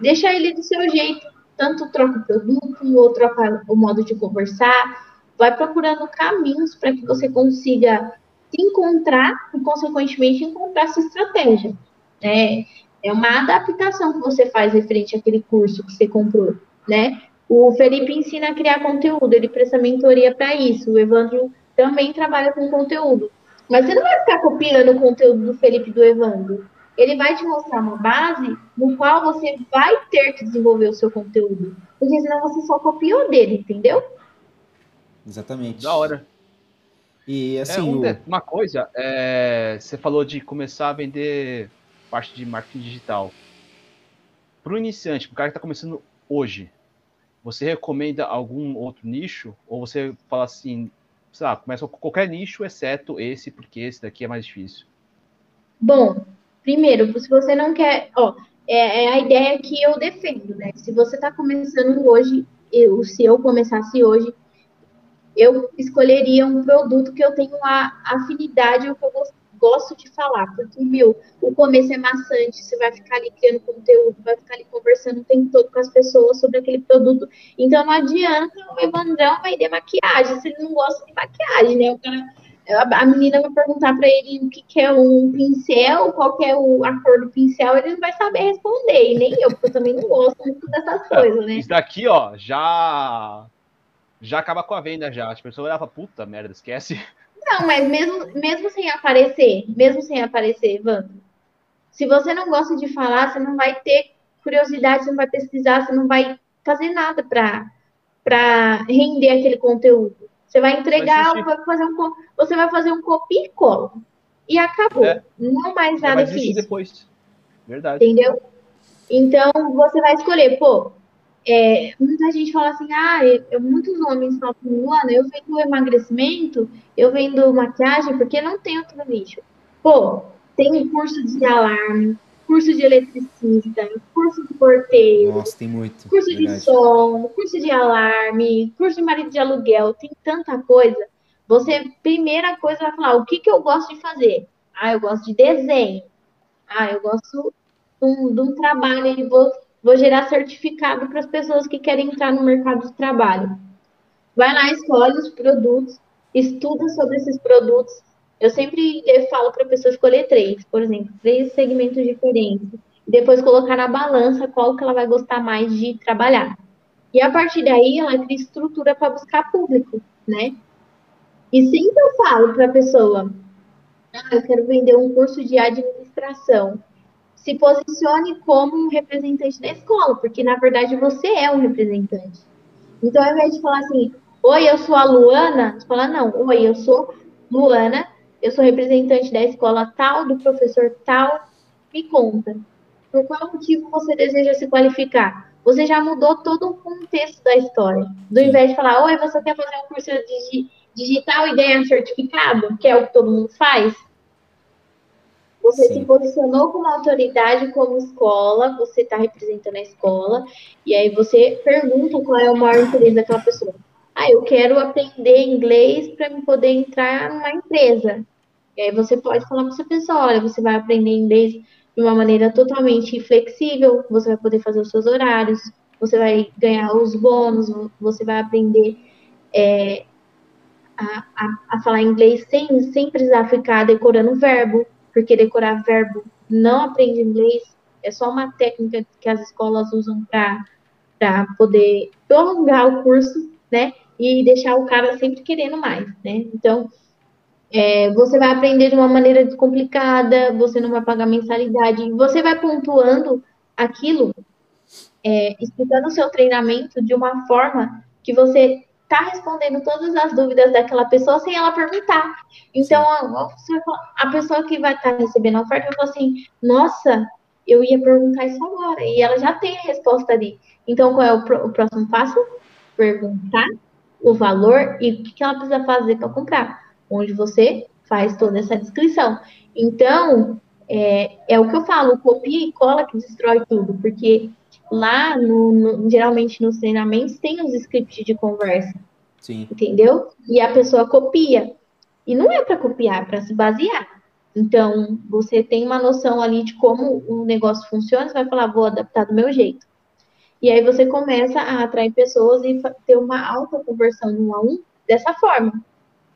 deixa ele do seu jeito tanto troca o produto, ou troca o modo de conversar, vai procurando caminhos para que você consiga se encontrar e, consequentemente, encontrar sua estratégia. É, é uma adaptação que você faz referente àquele curso que você comprou, né? O Felipe ensina a criar conteúdo, ele presta mentoria para isso. O Evandro também trabalha com conteúdo. Mas você não vai ficar copiando o conteúdo do Felipe e do Evandro ele vai te mostrar uma base no qual você vai ter que desenvolver o seu conteúdo. Porque senão você só copiou dele, entendeu? Exatamente. Da hora. E assim. É, um, o... Uma coisa, é, você falou de começar a vender parte de marketing digital. Para o iniciante, para o cara que está começando hoje, você recomenda algum outro nicho? Ou você fala assim, sei lá, começa com qualquer nicho, exceto esse, porque esse daqui é mais difícil? Bom, Primeiro, se você não quer, ó, é, é a ideia que eu defendo, né? Se você está começando hoje, eu, se eu começasse hoje, eu escolheria um produto que eu tenho a afinidade, o que eu gosto de falar, porque, meu, o começo é maçante, você vai ficar ali criando conteúdo, vai ficar ali conversando o tempo todo com as pessoas sobre aquele produto, então não adianta o Evandrão vender maquiagem, se ele não gosta de maquiagem, né? O cara a menina vai perguntar para ele o que, que, é um pincel, qual é o, a cor do pincel, ele não vai saber responder, e nem eu, porque eu também não gosto muito dessas coisas, né? Isso daqui, ó, já já acaba com a venda já. As pessoas olhavam, puta merda, esquece. Não, mas mesmo, mesmo sem aparecer, mesmo sem aparecer, Evandro, se você não gosta de falar, você não vai ter curiosidade, você não vai pesquisar, você não vai fazer nada para render aquele conteúdo. Você vai entregar, vai, vai fazer um, você vai fazer um copia e cola. E acabou. É. Não mais nada que isso. depois. Verdade. Entendeu? Então, você vai escolher, pô, é, muita gente fala assim, ah, eu, muitos homens falam assim, Luana, eu vendo emagrecimento, eu vendo maquiagem, porque não tem outro nicho. Pô, tem curso de alarme, curso de eletricista, curso de porteiro. Nossa, tem muito. Curso verdade. de som, curso de alarme, curso de marido de aluguel, tem tanta coisa. Você, primeira coisa, vai falar, o que, que eu gosto de fazer? Ah, eu gosto de desenho. Ah, eu gosto de um, de um trabalho vou Vou gerar certificado para as pessoas que querem entrar no mercado de trabalho. Vai lá, escolhe os produtos, estuda sobre esses produtos. Eu sempre falo para a pessoa escolher três, por exemplo, três segmentos diferentes. E depois colocar na balança qual que ela vai gostar mais de trabalhar. E a partir daí, ela cria estrutura para buscar público, né? E sempre eu falo para a pessoa, ah, eu quero vender um curso de administração se posicione como um representante da escola, porque na verdade você é um representante. Então, ao invés de falar assim, oi, eu sou a Luana, você fala, não, oi, eu sou Luana, eu sou representante da escola tal, do professor tal, me conta. Por qual motivo você deseja se qualificar? Você já mudou todo o contexto da história. Do invés de falar, oi, você quer fazer um curso de digital e ganhar certificado, que é o que todo mundo faz? Você Sim. se posicionou como autoridade, como escola, você está representando a escola, e aí você pergunta qual é o maior interesse daquela pessoa. Ah, eu quero aprender inglês para me poder entrar numa empresa. E aí você pode falar para essa pessoa, olha, você vai aprender inglês de uma maneira totalmente flexível, você vai poder fazer os seus horários, você vai ganhar os bônus, você vai aprender é, a, a, a, falar inglês sem, sem precisar ficar decorando verbo porque decorar verbo não aprende inglês, é só uma técnica que as escolas usam para poder prolongar o curso, né? E deixar o cara sempre querendo mais, né? Então, é, você vai aprender de uma maneira descomplicada, você não vai pagar mensalidade, você vai pontuando aquilo, é, explicando o seu treinamento de uma forma que você tá respondendo todas as dúvidas daquela pessoa sem ela perguntar. Então, a, a pessoa que vai estar tá recebendo a oferta vai falar assim: nossa, eu ia perguntar isso agora. E ela já tem a resposta ali. Então, qual é o, o próximo passo? Perguntar o valor e o que ela precisa fazer para comprar. Onde você faz toda essa descrição. Então, é, é o que eu falo: copia e cola que destrói tudo. Porque lá, no, no, geralmente nos treinamentos, tem os scripts de conversa. Sim. Entendeu? E a pessoa copia. E não é para copiar, é para se basear. Então, você tem uma noção ali de como o negócio funciona, você vai falar, vou adaptar do meu jeito. E aí você começa a atrair pessoas e ter uma alta conversão no a um dessa forma.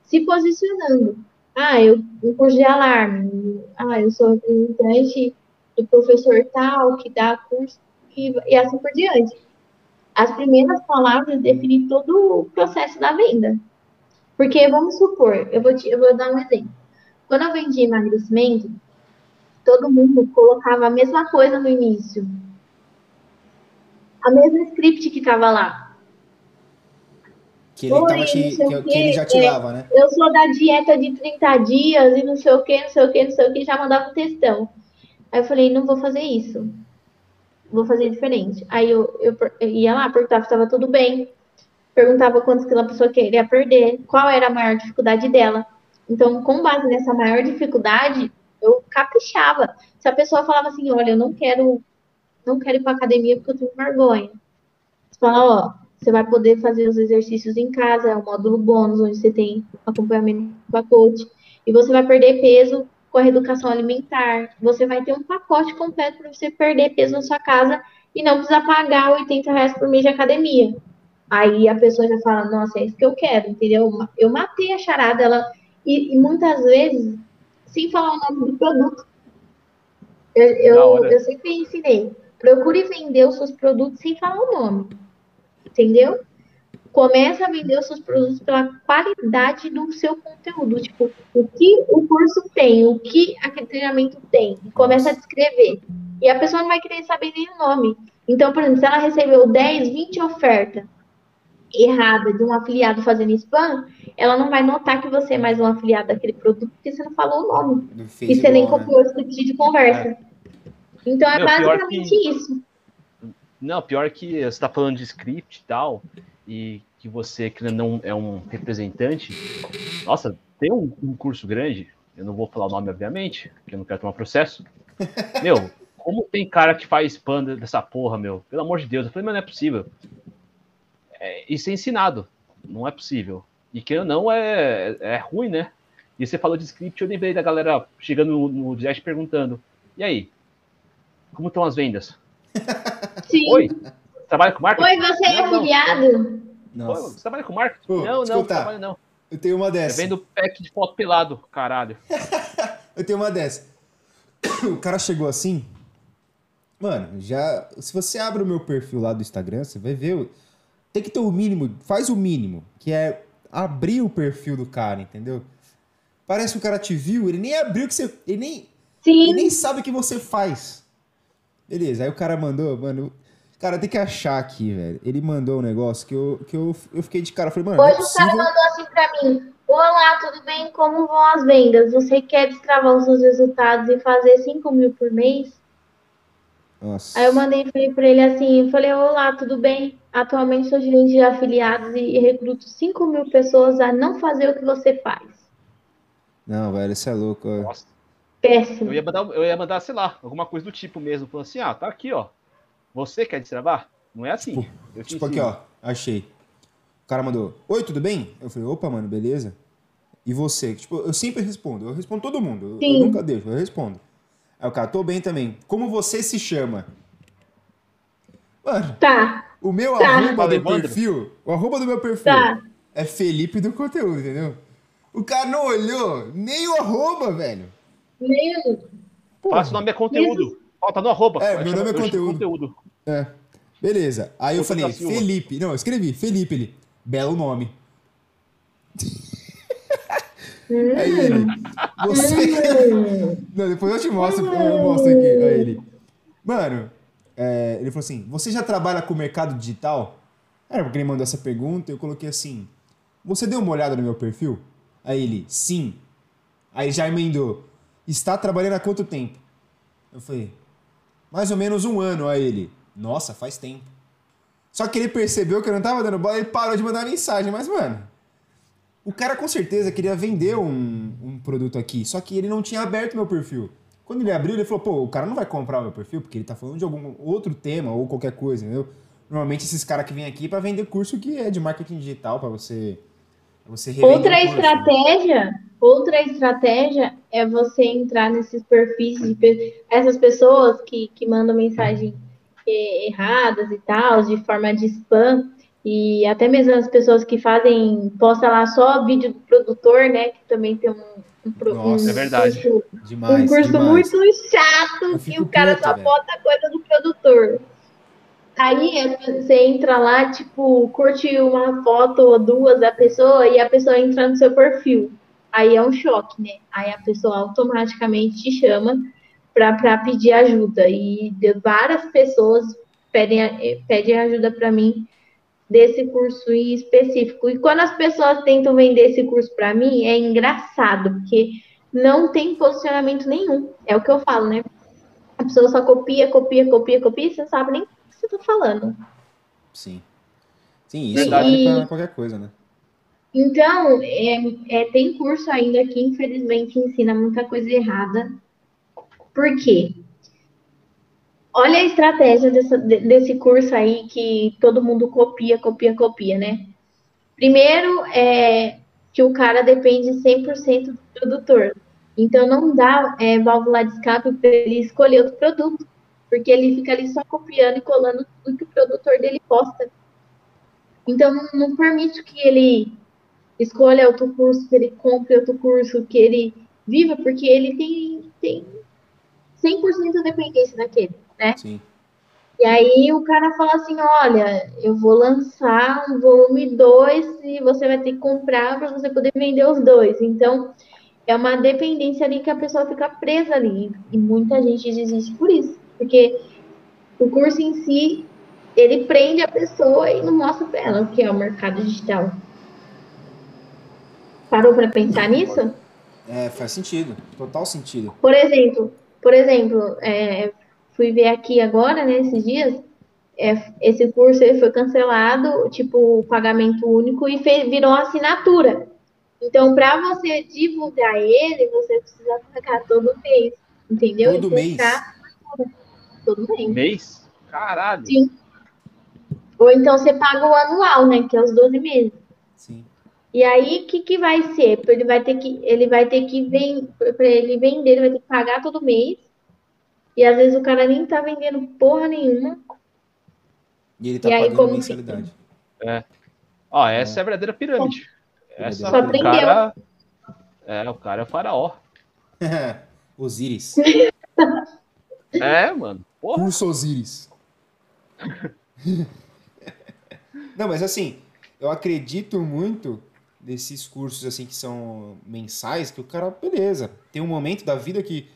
Se posicionando. Ah, eu um curso de alarme. Ah, eu sou representante do professor tal que dá curso e, e assim por diante. As primeiras palavras definem todo o processo da venda. Porque, vamos supor, eu vou, te, eu vou dar um exemplo. Quando eu vendi emagrecimento, todo mundo colocava a mesma coisa no início. A mesma script que estava lá. Que ele, te, que, que, ele já te é, dava, né? Eu sou da dieta de 30 dias e não sei o que, não sei o que, não sei o que, já mandava um textão. Aí eu falei, não vou fazer isso vou fazer diferente. Aí eu, eu, eu ia lá, perguntava se estava tudo bem, perguntava quantos quilos a pessoa queria perder, qual era a maior dificuldade dela. Então, com base nessa maior dificuldade, eu caprichava. Se a pessoa falava assim, olha, eu não quero, não quero ir para academia porque eu tenho vergonha. Você fala, ó, você vai poder fazer os exercícios em casa, é um módulo bônus, onde você tem acompanhamento com a coach, e você vai perder peso com a reeducação alimentar. Você vai ter um pacote completo para você perder peso na sua casa e não precisar pagar 80 reais por mês de academia. Aí a pessoa já fala, nossa, é isso que eu quero, entendeu? Eu matei a charada, ela, E, e muitas vezes, sem falar o nome do produto. Eu, eu, eu sempre ensinei. Procure vender os seus produtos sem falar o nome. Entendeu? Começa a vender os seus produtos pela qualidade do seu conteúdo. Tipo, o que o curso tem, o que aquele treinamento tem. E começa a descrever. E a pessoa não vai querer saber nem o nome. Então, por exemplo, se ela recebeu 10, 20 ofertas errada de um afiliado fazendo spam, ela não vai notar que você é mais um afiliado daquele produto porque você não falou o nome. E você nem né? copiou o script de conversa. É. Então é Meu, basicamente que... isso. Não, pior que você está falando de script e tal, e que você que não é um representante. Nossa, tem um, um curso grande, eu não vou falar o nome, obviamente, porque eu não quero tomar processo. Meu, como tem cara que faz spam dessa porra, meu? Pelo amor de Deus. Eu falei, mas não é possível. É, isso é ensinado. Não é possível. E que não é, é ruim, né? E você falou de script, eu lembrei da galera chegando no, no direct perguntando: e aí? Como estão as vendas? Sim. Oi? Trabalha com marketing? Oi, você é afiliado? Nossa. Oi, você trabalha com marketing? Pô, não, não, não trabalho não. Eu tenho uma dessa. Eu vendo pack de foto pelado, caralho. eu tenho uma dessa. O cara chegou assim. Mano, já. Se você abre o meu perfil lá do Instagram, você vai ver tem que ter o mínimo, faz o mínimo, que é abrir o perfil do cara, entendeu? Parece que o cara te viu, ele nem abriu que você. Ele nem, Sim. Ele nem sabe o que você faz. Beleza, aí o cara mandou, mano. Cara, tem que achar aqui, velho. Ele mandou um negócio que eu, que eu, eu fiquei de cara. Eu falei, mano. Hoje é o cara mandou assim pra mim: Olá, tudo bem? Como vão as vendas? Você quer destravar os seus resultados e fazer 5 mil por mês? Nossa. Aí eu mandei falei pra ele assim: falei, olá, tudo bem? Atualmente sou gerente de afiliados e recruto 5 mil pessoas a não fazer o que você faz. Não, velho, isso é louco. Nossa. Péssimo. Eu ia, mandar, eu ia mandar, sei lá, alguma coisa do tipo mesmo. Falando assim, ah, tá aqui, ó. Você quer destravar? Não é assim. Tipo, tipo aqui, ó. Achei. O cara mandou, oi, tudo bem? Eu falei, opa, mano, beleza? E você? Tipo, eu sempre respondo. Eu respondo todo mundo. Eu, eu nunca deixo, eu respondo. Aí o cara, tô bem também. Como você se chama? Mano. Tá. O meu tá. arroba do perfil, o arroba do meu perfil tá. é Felipe do conteúdo, entendeu? O cara não olhou nem o arroba, velho. Nem o. Faça o nome é conteúdo. Falta no arroba. É, meu nome é conteúdo. conteúdo. É. Beleza. Aí eu falei, Felipe. Não, eu escrevi, Felipe. Ele, belo nome. Aí ele, você. não, depois eu te mostro, eu mostro aqui. Aí ele, mano, é, ele falou assim: Você já trabalha com o mercado digital? Era porque ele mandou essa pergunta, eu coloquei assim: Você deu uma olhada no meu perfil? Aí ele: Sim. Aí já emendou: Está trabalhando há quanto tempo? Eu falei: Mais ou menos um ano. Aí ele: Nossa, faz tempo. Só que ele percebeu que eu não tava dando bola e parou de mandar mensagem. Mas, mano, o cara com certeza queria vender um, um produto aqui, só que ele não tinha aberto meu perfil. Quando ele abriu, ele falou, pô, o cara não vai comprar o meu perfil porque ele tá falando de algum outro tema ou qualquer coisa, entendeu? Normalmente esses caras que vêm aqui para vender curso que é de marketing digital para você você Outra curso, estratégia, né? Outra estratégia é você entrar nesses perfis de essas pessoas que, que mandam mensagem erradas e tal, de forma de spam, e até mesmo as pessoas que fazem, posta lá só vídeo do produtor, né? Que também tem um, um, Nossa, um é verdade. Curso, demais, um curso demais. muito chato que o cara puto, só véio. bota coisa do produtor. Aí você entra lá, tipo, curte uma foto ou duas da pessoa e a pessoa entra no seu perfil. Aí é um choque, né? Aí a pessoa automaticamente te chama para pedir ajuda. E várias pessoas pedem, pedem ajuda para mim desse curso em específico. E quando as pessoas tentam vender esse curso para mim, é engraçado, porque não tem posicionamento nenhum. É o que eu falo, né? A pessoa só copia, copia, copia, copia, e você não sabe nem o que você está falando. Sim. Sim, isso vale e... para qualquer coisa, né? Então, é, é, tem curso ainda que, infelizmente, ensina muita coisa errada. Por quê? Olha a estratégia dessa, desse curso aí que todo mundo copia, copia, copia, né? Primeiro, é que o cara depende 100% do produtor. Então, não dá é, válvula de escape para ele escolher outro produto, porque ele fica ali só copiando e colando tudo que o produtor dele posta. Então, não, não permite que ele escolha outro curso, que ele compre outro curso, que ele viva, porque ele tem, tem 100% de dependência daquele, né? Sim. E aí o cara fala assim, olha, eu vou lançar um volume 2 e você vai ter que comprar para você poder vender os dois. Então, é uma dependência ali que a pessoa fica presa ali. E muita gente desiste por isso. Porque o curso em si, ele prende a pessoa e não mostra para ela o que é o mercado digital. Parou para pensar nisso? É, faz sentido. Total sentido. Por exemplo, por exemplo, é, fui ver aqui agora, nesses né, dias, é, esse curso ele foi cancelado, tipo, pagamento único, e fez, virou assinatura. Então, para você divulgar ele, você precisa pagar todo mês, entendeu? Todo mês? Todo mês. Mês? Caralho. Sim. Ou então você paga o anual, né? Que é os 12 meses. Sim. E aí, o que, que vai ser? Ele vai ter que, ele vai ter que vender, para ele vender, ele vai ter que pagar todo mês. E às vezes o cara nem tá vendendo porra nenhuma. E ele tá E aí, pagando como mensalidade. É. Ó, essa é a verdadeira pirâmide. Essa Só o cara. É, o cara é o faraó. Osíris. É, mano. Porra. Curso Osíris. Não, mas assim, eu acredito muito desses cursos assim que são mensais, que o cara, beleza, tem um momento da vida que,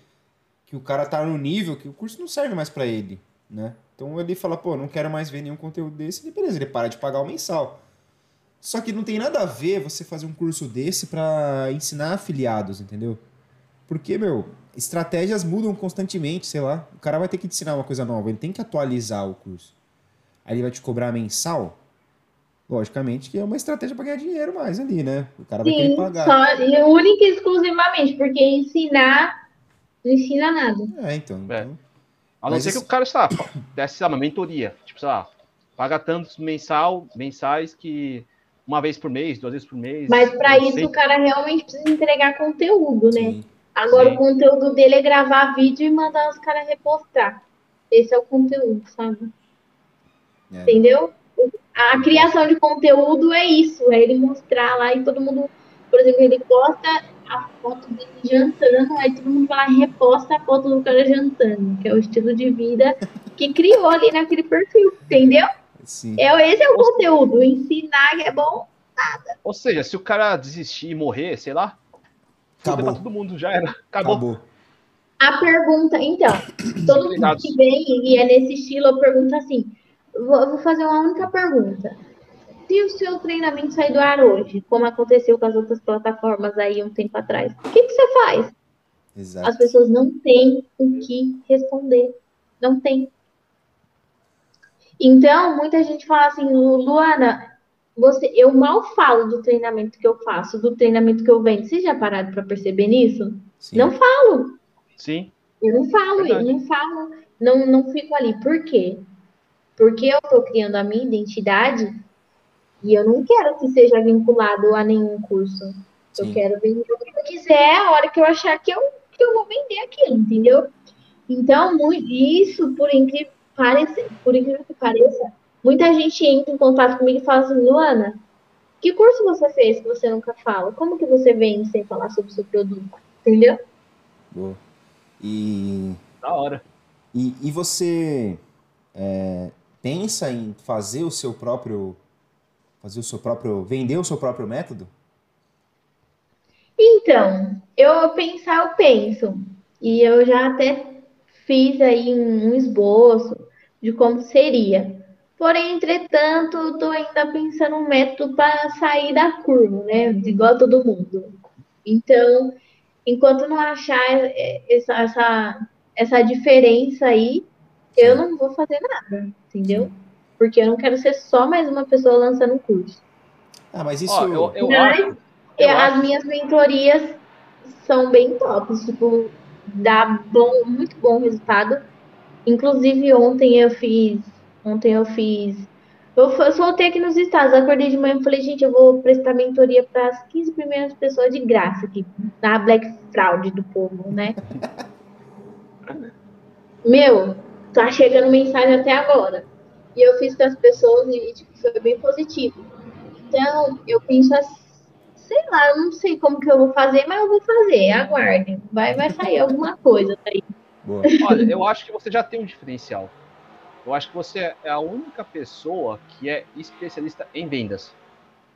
que o cara tá no nível que o curso não serve mais pra ele, né? Então ele fala, pô, não quero mais ver nenhum conteúdo desse, e beleza, ele para de pagar o mensal. Só que não tem nada a ver você fazer um curso desse pra ensinar afiliados, entendeu? Porque, meu, estratégias mudam constantemente, sei lá. O cara vai ter que te ensinar uma coisa nova, ele tem que atualizar o curso. Aí ele vai te cobrar mensal. Logicamente que é uma estratégia para ganhar dinheiro mais ali, né? O cara vai querer Sim, pagar. só, e única e exclusivamente, porque ensinar não ensina nada. É, então. É. então A não Mas ser que o cara, sei lá, desse sei lá, uma mentoria. Tipo, sei lá, paga tantos mensal, mensais que uma vez por mês, duas vezes por mês. Mas para isso sei. o cara realmente precisa entregar conteúdo, né? sim. Agora Sim. o conteúdo dele é gravar vídeo e mandar os caras repostar. Esse é o conteúdo, sabe? É. Entendeu? A criação de conteúdo é isso, é ele mostrar lá e todo mundo, por exemplo, ele posta a foto dele jantando, aí todo mundo vai lá e reposta a foto do cara jantando, que é o estilo de vida que criou ali naquele perfil, entendeu? Sim. É, esse é o conteúdo, ensinar é bom. Ou seja, se o cara desistir e morrer, sei lá, Acabou. pra todo mundo, já era. Acabou. Acabou. A pergunta, então, todo mundo que vem e é nesse estilo, eu pergunto assim: vou, eu vou fazer uma única pergunta. Se o seu treinamento sair do ar hoje, como aconteceu com as outras plataformas aí um tempo atrás, o que, que você faz? Exato. As pessoas não têm o que responder. Não tem. Então, muita gente fala assim, "Lu- Luana, você, eu mal falo do treinamento que eu faço, do treinamento que eu vendo. Vocês já pararam para perceber nisso? Sim. Não falo. Sim. Eu não falo, eu Verdade. não falo, não, não fico ali. Por quê? Porque eu estou criando a minha identidade e eu não quero que seja vinculado a nenhum curso. Eu Sim. quero vender o que eu quiser, a hora que eu achar que eu, que eu vou vender aquilo, entendeu? Então, mu- isso, por incrível, que pareça, por incrível que pareça, muita gente entra em contato comigo e fala assim, Luana, que curso você fez que você nunca fala? Como que você vende sem falar sobre o seu produto? Entendeu? Boa. E, Da hora. e, e você é, pensa em fazer o seu próprio. Fazer o seu próprio. Vender o seu próprio método? Então, eu pensar, eu penso. E eu já até fiz aí um esboço de como seria. Porém, entretanto, tô ainda pensando um método para sair da curva, né? Igual todo mundo. Então, enquanto não achar é, essa, essa, essa diferença aí, eu não vou fazer nada, entendeu? Porque eu não quero ser só mais uma pessoa lançando um curso. Ah, mas isso. Ó, eu, eu Mas- acho. Eu as acho- minhas mentorias são bem tops, tipo, dá bom, muito bom resultado. Inclusive ontem eu fiz, ontem eu fiz, eu soltei aqui nos estados, acordei de manhã e falei, gente, eu vou prestar mentoria para as 15 primeiras pessoas de graça aqui, na Black Fraud do povo, né? Meu, tá chegando mensagem até agora. E eu fiz com as pessoas e, tipo, foi bem positivo. Então, eu penso assim, sei lá, eu não sei como que eu vou fazer, mas eu vou fazer, aguardem. Vai, vai sair alguma coisa daí. Boa. Olha, eu acho que você já tem um diferencial. Eu acho que você é a única pessoa que é especialista em vendas.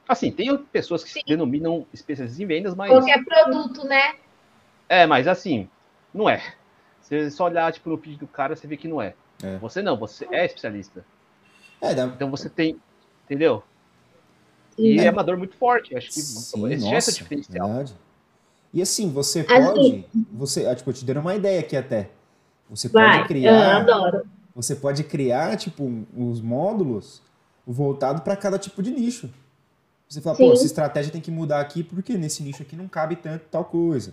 Assim, tem pessoas que se denominam especialistas em vendas, mas. Qualquer produto, né? É, mas assim, não é. Você só olhar tipo, no vídeo do cara, você vê que não é. É. Você não, você é especialista. É, dá... Então você tem. Entendeu? Sim. E é amador muito forte. Acho que Sim, esse é nossa, seu diferencial. verdade. E assim, você Assim- pode. Você, ah, tipo, eu te dando uma ideia aqui até. Você pode Vai, eu criar. adoro. Você pode criar, tipo, os módulos voltado para cada tipo de nicho. Você fala, pô, Sim. essa estratégia tem que mudar aqui porque nesse nicho aqui não cabe tanto tal coisa.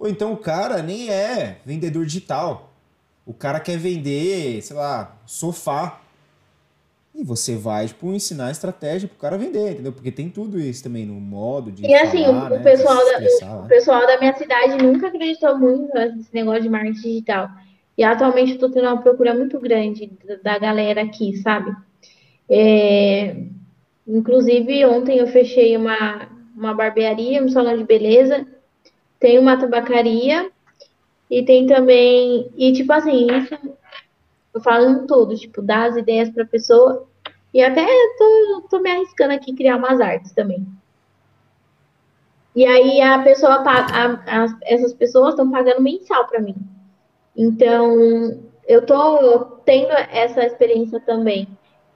Ou então o cara nem é vendedor digital. O cara quer vender, sei lá, sofá. E você vai, tipo, ensinar a estratégia pro cara vender, entendeu? Porque tem tudo isso também no modo de E assim, falar, o- o né, pessoal da- expressar, O né? pessoal da minha cidade nunca acreditou muito nesse negócio de marketing digital. E atualmente eu tô tendo uma procura muito grande da- da galera aqui, sabe? É, Inclusive, ontem eu fechei uma, uma barbearia, um salão de beleza, tem uma tabacaria e tem também. E tipo assim, isso eu falo em todo, tipo, dar as ideias pra pessoa. E até tô, tô me arriscando aqui criar umas artes também. E aí a pessoa paga, a- as- essas pessoas estão pagando mensal para mim. Então, eu tô tendo essa experiência também.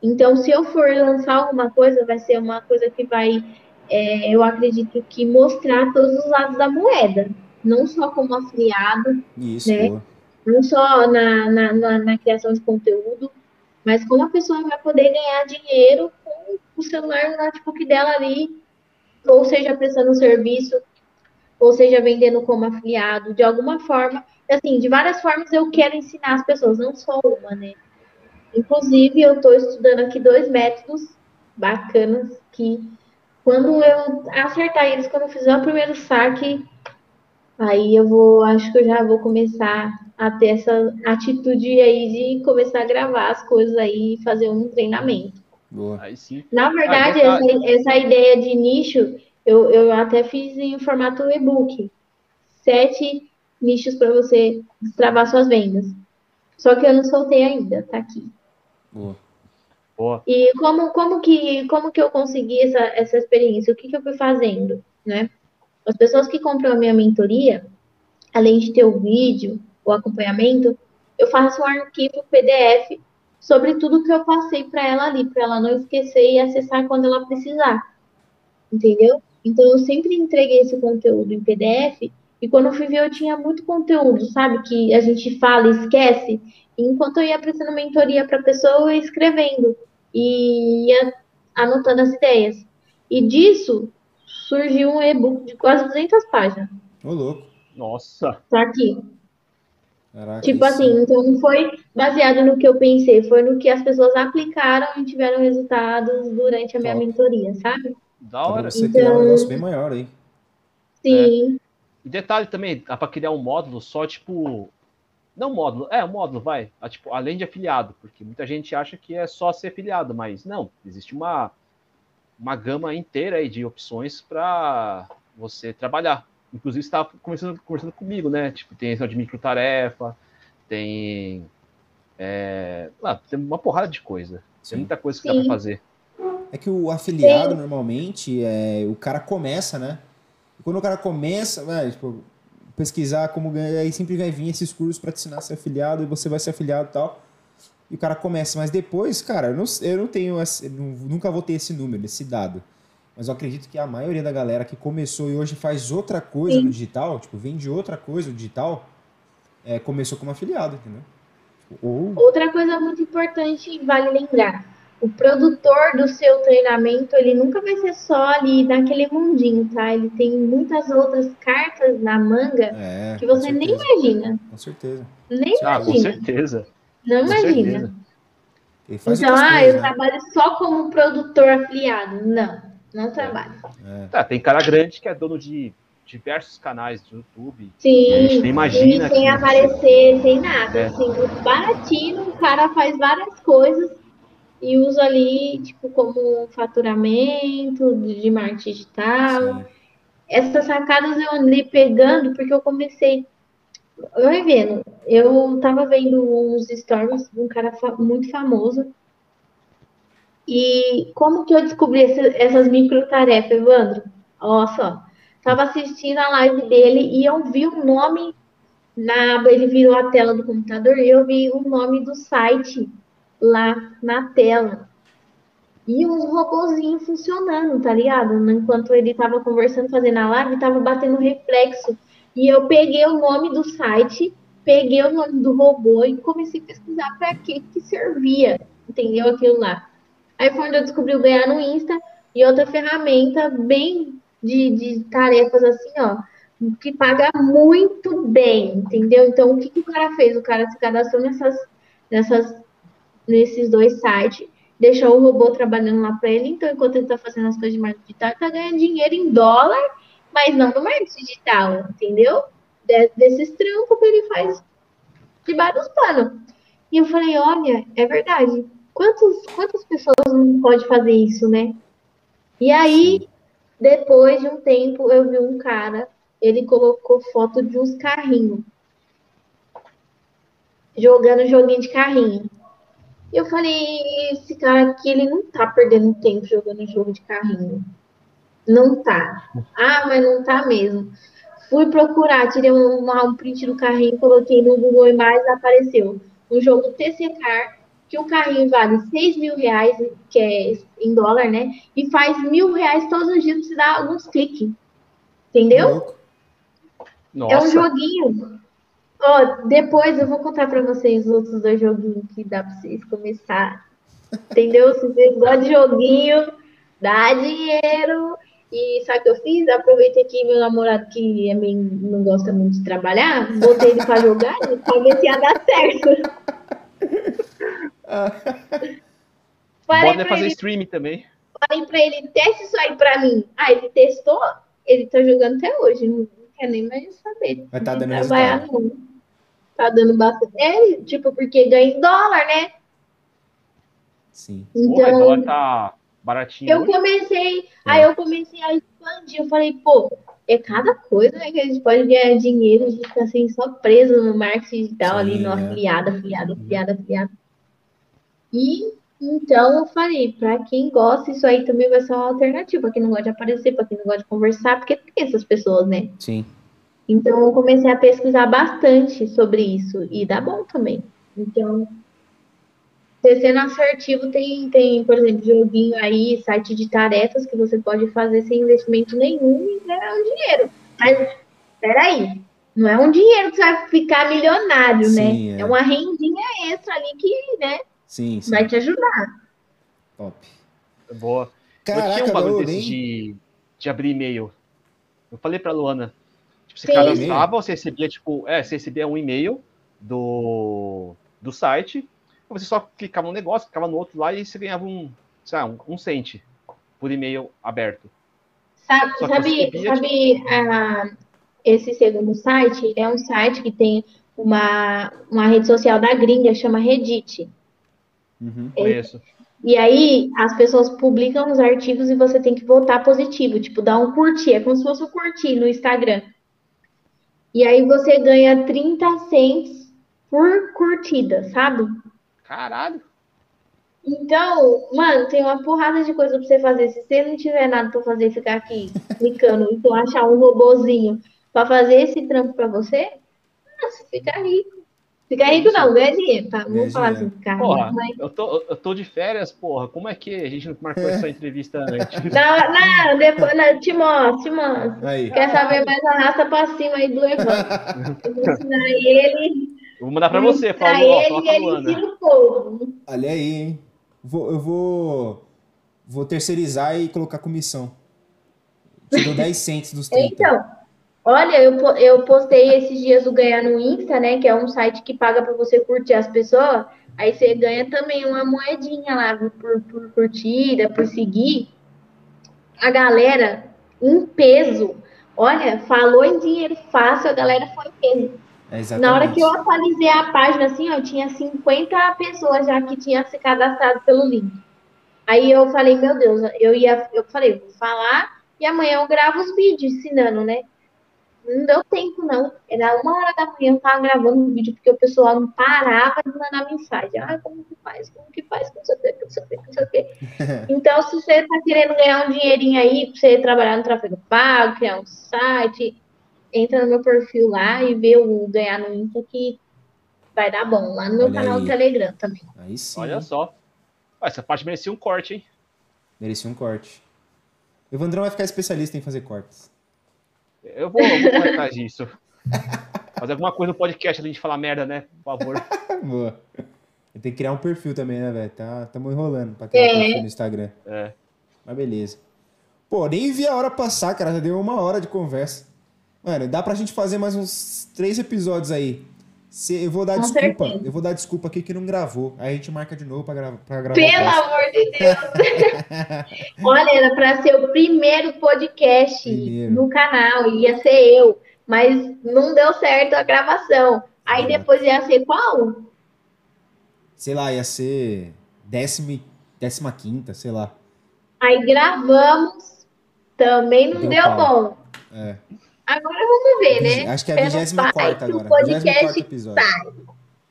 Então, se eu for lançar alguma coisa, vai ser uma coisa que vai, é, eu acredito que mostrar todos os lados da moeda, não só como afiliado, Isso, né? boa. não só na, na, na, na criação de conteúdo, mas como a pessoa vai poder ganhar dinheiro com o celular no notebook dela ali, ou seja, prestando serviço, ou seja, vendendo como afiliado, de alguma forma. Assim, de várias formas eu quero ensinar as pessoas, não só uma, né? Inclusive, eu estou estudando aqui dois métodos bacanas que, quando eu acertar eles, quando eu fizer o primeiro saque, Aí eu vou, acho que eu já vou começar a ter essa atitude aí de começar a gravar as coisas aí e fazer um treinamento. Boa. Aí sim. Na verdade, essa, essa ideia de nicho, eu, eu até fiz em formato e-book. Sete nichos para você destravar suas vendas. Só que eu não soltei ainda, tá aqui. Boa. Boa. E como, como, que, como que eu consegui essa, essa experiência? O que, que eu fui fazendo, né? As pessoas que compram a minha mentoria, além de ter o vídeo, o acompanhamento, eu faço um arquivo PDF sobre tudo que eu passei para ela ali, para ela não esquecer e acessar quando ela precisar. Entendeu? Então eu sempre entreguei esse conteúdo em PDF e quando eu fui ver eu tinha muito conteúdo, sabe? Que a gente fala e esquece. Enquanto eu ia prestando mentoria para a pessoa, eu ia escrevendo e ia anotando as ideias. E disso surgiu um e-book de quase 200 páginas. Ô, louco. Nossa. Tá aqui. Caraca. Tipo assim, sim. então não foi baseado no que eu pensei, foi no que as pessoas aplicaram e tiveram resultados durante a minha Top. mentoria, sabe? Da pra hora. você criar um Então- negócio bem maior aí. Sim, E detalhe também, dá pra criar um módulo só, tipo. Não módulo, é um módulo, vai. Ah, Tipo, além de afiliado, porque muita gente acha que é só ser afiliado, mas não, existe uma, uma gama inteira aí de opções para você trabalhar. Inclusive, você estava conversando, conversando comigo, né? Tipo, tem de microtarefa, tem. é, ah, tem uma porrada de coisa. Sim. Tem muita coisa que dá pra Sim. fazer. É que o afiliado, normalmente, é, o cara começa, né? E quando o cara começa, vai, tipo, pesquisar como ganhar, aí sempre vai vir esses cursos para te ensinar a ser afiliado e você vai ser afiliado e tal. E o cara começa, mas depois, cara, eu não, eu não tenho, esse- nunca vou ter esse número, esse dado. Mas eu acredito que a maioria da galera que começou e hoje faz outra coisa Sim. no digital, tipo, vende outra coisa no digital, é, começou como afiliado, entendeu? Ou Outra coisa muito importante, vale lembrar, o produtor do seu treinamento, ele nunca vai ser só ali naquele mundinho, tá? Ele tem muitas outras cartas na manga é, que com você nem imagina. Com certeza. Nem Ah, com imagina. certeza. Não Com imagina. certeza. Então, ah, coisas, eu né? trabalho só como produtor afiliado. Não, não trabalho. É. Tá, tem cara grande que é dono de diversos canais do YouTube. Sim, A gente nem imagina e sem aparecer, sem nada. É. Assim, baratinho, o cara faz várias coisas e usa ali, tipo, como faturamento de marketing digital. Sim. essas sacadas eu andei pegando porque eu comecei. Vai vendo, eu tava vendo uns stories de um cara muito famoso. E como que eu descobri essa, essas micro tarefas, Evandro? Olha só, tava assistindo a live dele e eu vi o nome na ele virou a tela do computador e eu vi o nome do site lá na tela. E uns robozinhos funcionando, tá ligado? Enquanto ele tava conversando, fazendo a live, tava batendo reflexo. E eu peguei o nome do site, peguei o nome do robô e comecei a pesquisar para que que servia, entendeu? Aquilo lá. Aí foi onde eu descobri o ganhar no Insta e outra ferramenta bem de, de tarefas assim, ó, que paga muito bem, entendeu? Então, o que, que o cara fez? O cara se cadastrou nessas, nessas, nesses dois sites, deixou o robô trabalhando lá para ele, então, enquanto ele está fazendo as coisas de marketing digital, ele está ganhando dinheiro em dólar, mas não no marketing digital, entendeu? desses trampos que ele faz debaixo dos panos. E eu falei, olha, é verdade. Quantos, quantas pessoas não pode fazer isso, né? E aí, depois de um tempo, eu vi um cara ele colocou foto de uns carrinhos. Jogando joguinho de carrinho. Eu falei, esse cara aqui, ele não tá perdendo tempo jogando jogo de carrinho. Não tá. Ah, mas não tá mesmo. Fui procurar, tirei um, um print do carrinho, coloquei no Google Imagens, apareceu um jogo TC Car, que o carrinho vale 6 mil reais, que é em dólar, né? E faz mil reais todos os dias pra você dar alguns cliques. Entendeu? Nossa. É um joguinho. Ó, depois eu vou contar para vocês os outros dois joguinhos que dá para vocês começar. Entendeu? Se vocês gostam de joguinho, dá dinheiro. E sabe o que eu fiz? Aproveitei que meu namorado, que é meio, não gosta muito de trabalhar, botei ele para jogar ver se ia dar certo. Pode fazer ele, streaming também. Falei para ele, teste isso aí para mim. Ah, ele testou, ele tá jogando até hoje quer nem mais saber. Vai tá dando trabalhar não. Tá dando bastante. É, tipo, porque ganha em dólar, né? Sim. Então, Porra, o dólar tá baratinho. Eu hoje. comecei, é. aí eu comecei a expandir. Eu falei, pô, é cada coisa né, que a gente pode ganhar dinheiro, a gente fica assim, só preso no marketing digital Sim, ali, no é. afiliado, afiliado, afiliado, afiliado. E então eu falei, para quem gosta, isso aí também vai ser uma alternativa, para quem não gosta de aparecer, para quem não gosta de conversar, porque tem essas pessoas, né? Sim. Então eu comecei a pesquisar bastante sobre isso e dá bom também. Então, sendo assertivo tem, tem, por exemplo, joguinho aí, site de tarefas que você pode fazer sem investimento nenhum e ganhar um dinheiro. Mas, peraí, não é um dinheiro que você vai ficar milionário, né? Sim, né? É. é uma rendinha extra ali que, né? Sim, sim. Vai te ajudar. Top. Boa. Caraca, eu tinha um bagulho desse de, de abrir e-mail. Eu falei pra Luana. Tipo, você cadastrava, você recebia, tipo, é, você recebia um e-mail do, do site, você só clicava no negócio, clicava no outro lá e você ganhava um, sei lá, um, um cente por e-mail aberto. Sabe, sabe, recebia, sabe tipo... uh, esse segundo site é um site que tem uma, uma rede social da gringa, chama Reddit. Uhum, conheço. E aí, as pessoas publicam os artigos e você tem que votar positivo, tipo, dar um curtir. É como se fosse um curtir no Instagram. E aí você ganha 30 cents por curtida, sabe? Caralho. Então, mano, tem uma porrada de coisa pra você fazer. Se você não tiver nada pra fazer, ficar aqui clicando, então achar um robozinho pra fazer esse trampo pra você, você fica rico. Ficar rico não, ganha dinheiro, tá? Vamos falar assim, ficar porra, mas... eu, tô, eu tô de férias, porra. Como é que a gente não marcou essa entrevista antes? Não, não, depois, não, te mostro, te mostro. Aí. Quer saber mais? Arrasta pra cima aí do Evandro. Eu vou ensinar ele. vou mandar pra você, fala, ó, ele, fala ele ensina o povo. Olha aí, hein? Vou, eu vou, vou terceirizar e colocar comissão. Te dou 10 cents dos 30. Então, Olha, eu, eu postei esses dias o Ganhar no Insta, né? Que é um site que paga para você curtir as pessoas. Aí você ganha também uma moedinha lá por, por curtida, por seguir. A galera, em peso. Olha, falou em dinheiro fácil, a galera foi em peso. É Na hora que eu atualizei a página, assim, ó, tinha 50 pessoas já que tinham se cadastrado pelo link. Aí eu falei, meu Deus, eu ia, eu falei, vou falar e amanhã eu gravo os vídeos ensinando, né? Não deu tempo, não. Era uma hora da manhã, eu tava gravando um vídeo, porque o pessoal não parava de mandar mensagem. Ah, como que faz? Como que faz? Não sei o que, não sei o que, não sei o que. Então, se você tá querendo ganhar um dinheirinho aí, pra você trabalhar no tráfego pago, criar um site, entra no meu perfil lá e vê o ganhar no Insta que vai dar bom. Lá no meu Olha canal aí. do Telegram também. Aí sim. Olha só. Essa parte merecia um corte, hein? Merecia um corte. O Evandrão vai ficar especialista em fazer cortes. Eu vou, eu vou atrás disso. Fazer alguma coisa no podcast além de falar merda, né? Por favor. Boa. Tenho que criar um perfil também, né, velho? Tá, tamo enrolando pra criar um É. perfil no Instagram. É. Mas beleza. Pô, nem vi a hora passar, cara. Já deu uma hora de conversa. Mano, dá pra gente fazer mais uns três episódios aí. Se, eu vou dar Com desculpa. certeza. Eu vou dar desculpa aqui que não gravou. Aí a gente marca de novo grava, pra gravar. Pelo amor de Deus! Olha, era para ser o primeiro podcast Primeiro. no canal, ia ser eu, mas não deu certo a gravação. Aí Exato. depois ia ser qual? Sei lá, ia ser décima, décima quinta, sei lá. Aí gravamos, também não Deu deu, bom. É. Agora vamos ver, né? Acho que é a Pelo 24 site, agora. O podcast 24 episódio.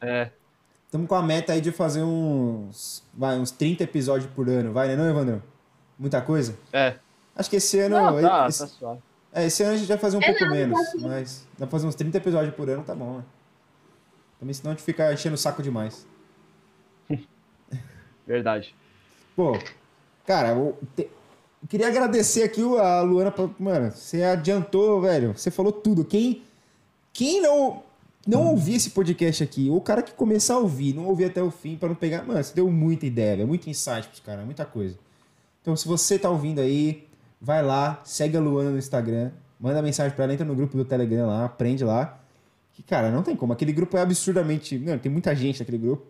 É. Estamos com a meta aí de fazer uns, vai, uns 30 episódios por ano, vai, né, não, Evandrão? Muita coisa? É. Acho que esse ano. Não, tá, esse, tá suave. é, esse ano a gente vai fazer um É, pouco não, menos, tá mas dá pra fazer uns 30 episódios por ano, tá bom, né? Também senão a gente fica enchendo o saco demais. Verdade. Pô, cara, te- eu queria agradecer aqui o- a Luana. Mano, você adiantou, velho. Você falou tudo. Quem, quem não, não ouvir esse podcast aqui, ou o cara que começar a ouvir, não ouvir até o fim pra não pegar. Mano, você deu muita ideia, velho. Muito insight pros caras, muita coisa. Então, se você tá ouvindo aí, vai lá, segue a Luana no Instagram, manda mensagem pra ela, entra no grupo do Telegram lá, aprende lá. Que, cara, não tem como. Aquele grupo é absurdamente. Não, tem muita gente naquele grupo.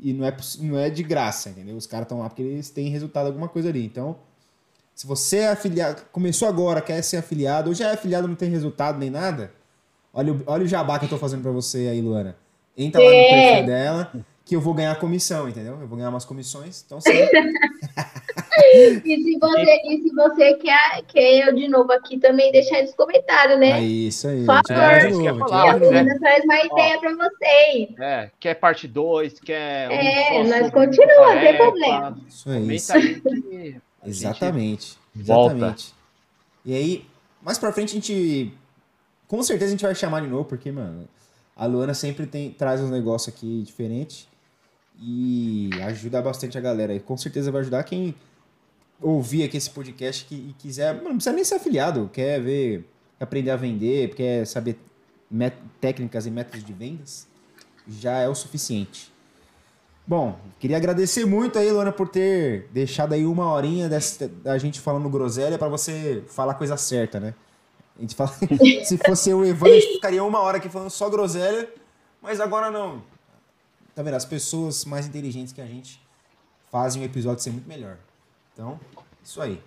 E não é, não é de graça, entendeu? Os caras estão lá porque eles têm resultado alguma coisa ali. Então, se você é afiliado, começou agora, quer ser afiliado, ou já é afiliado não tem resultado nem nada, olha, o- olha o jabá que eu tô fazendo pra você aí, Luana. Entra lá no É. perfil dela, que eu vou ganhar comissão, entendeu? Eu vou ganhar umas comissões. Então, você... E se você, e se você quer, quer eu de novo aqui também, deixa aí nos comentários, né? Aí, isso aí. Por favor. de É, novo, falar, a grava de novo. Luana traz mais Ó. ideia pra vocês. É, quer parte 2, quer. um É, nós sobre continua, não tem problema. Isso aí. Comenta aí Exatamente. volta. Exatamente. E aí, mais pra frente a gente. Com certeza a gente vai chamar de novo, porque, mano, a Luana sempre tem, traz uns negócios aqui diferentes e ajuda bastante a galera. E com certeza vai ajudar quem ouvir aqui esse podcast que, e quiser. Mano, não precisa nem ser afiliado, quer ver, quer aprender a vender, quer saber técnicas e métodos de vendas, já é o suficiente. Bom, queria agradecer muito aí, Luana, por ter deixado aí uma horinha dessa, da gente falando groselha pra você falar a coisa certa, né? A gente fala, se fosse o Evandro, a gente ficaria uma hora aqui falando só groselha, mas agora não. Tá vendo? As pessoas mais inteligentes que a gente fazem o episódio ser muito melhor. Então, isso aí.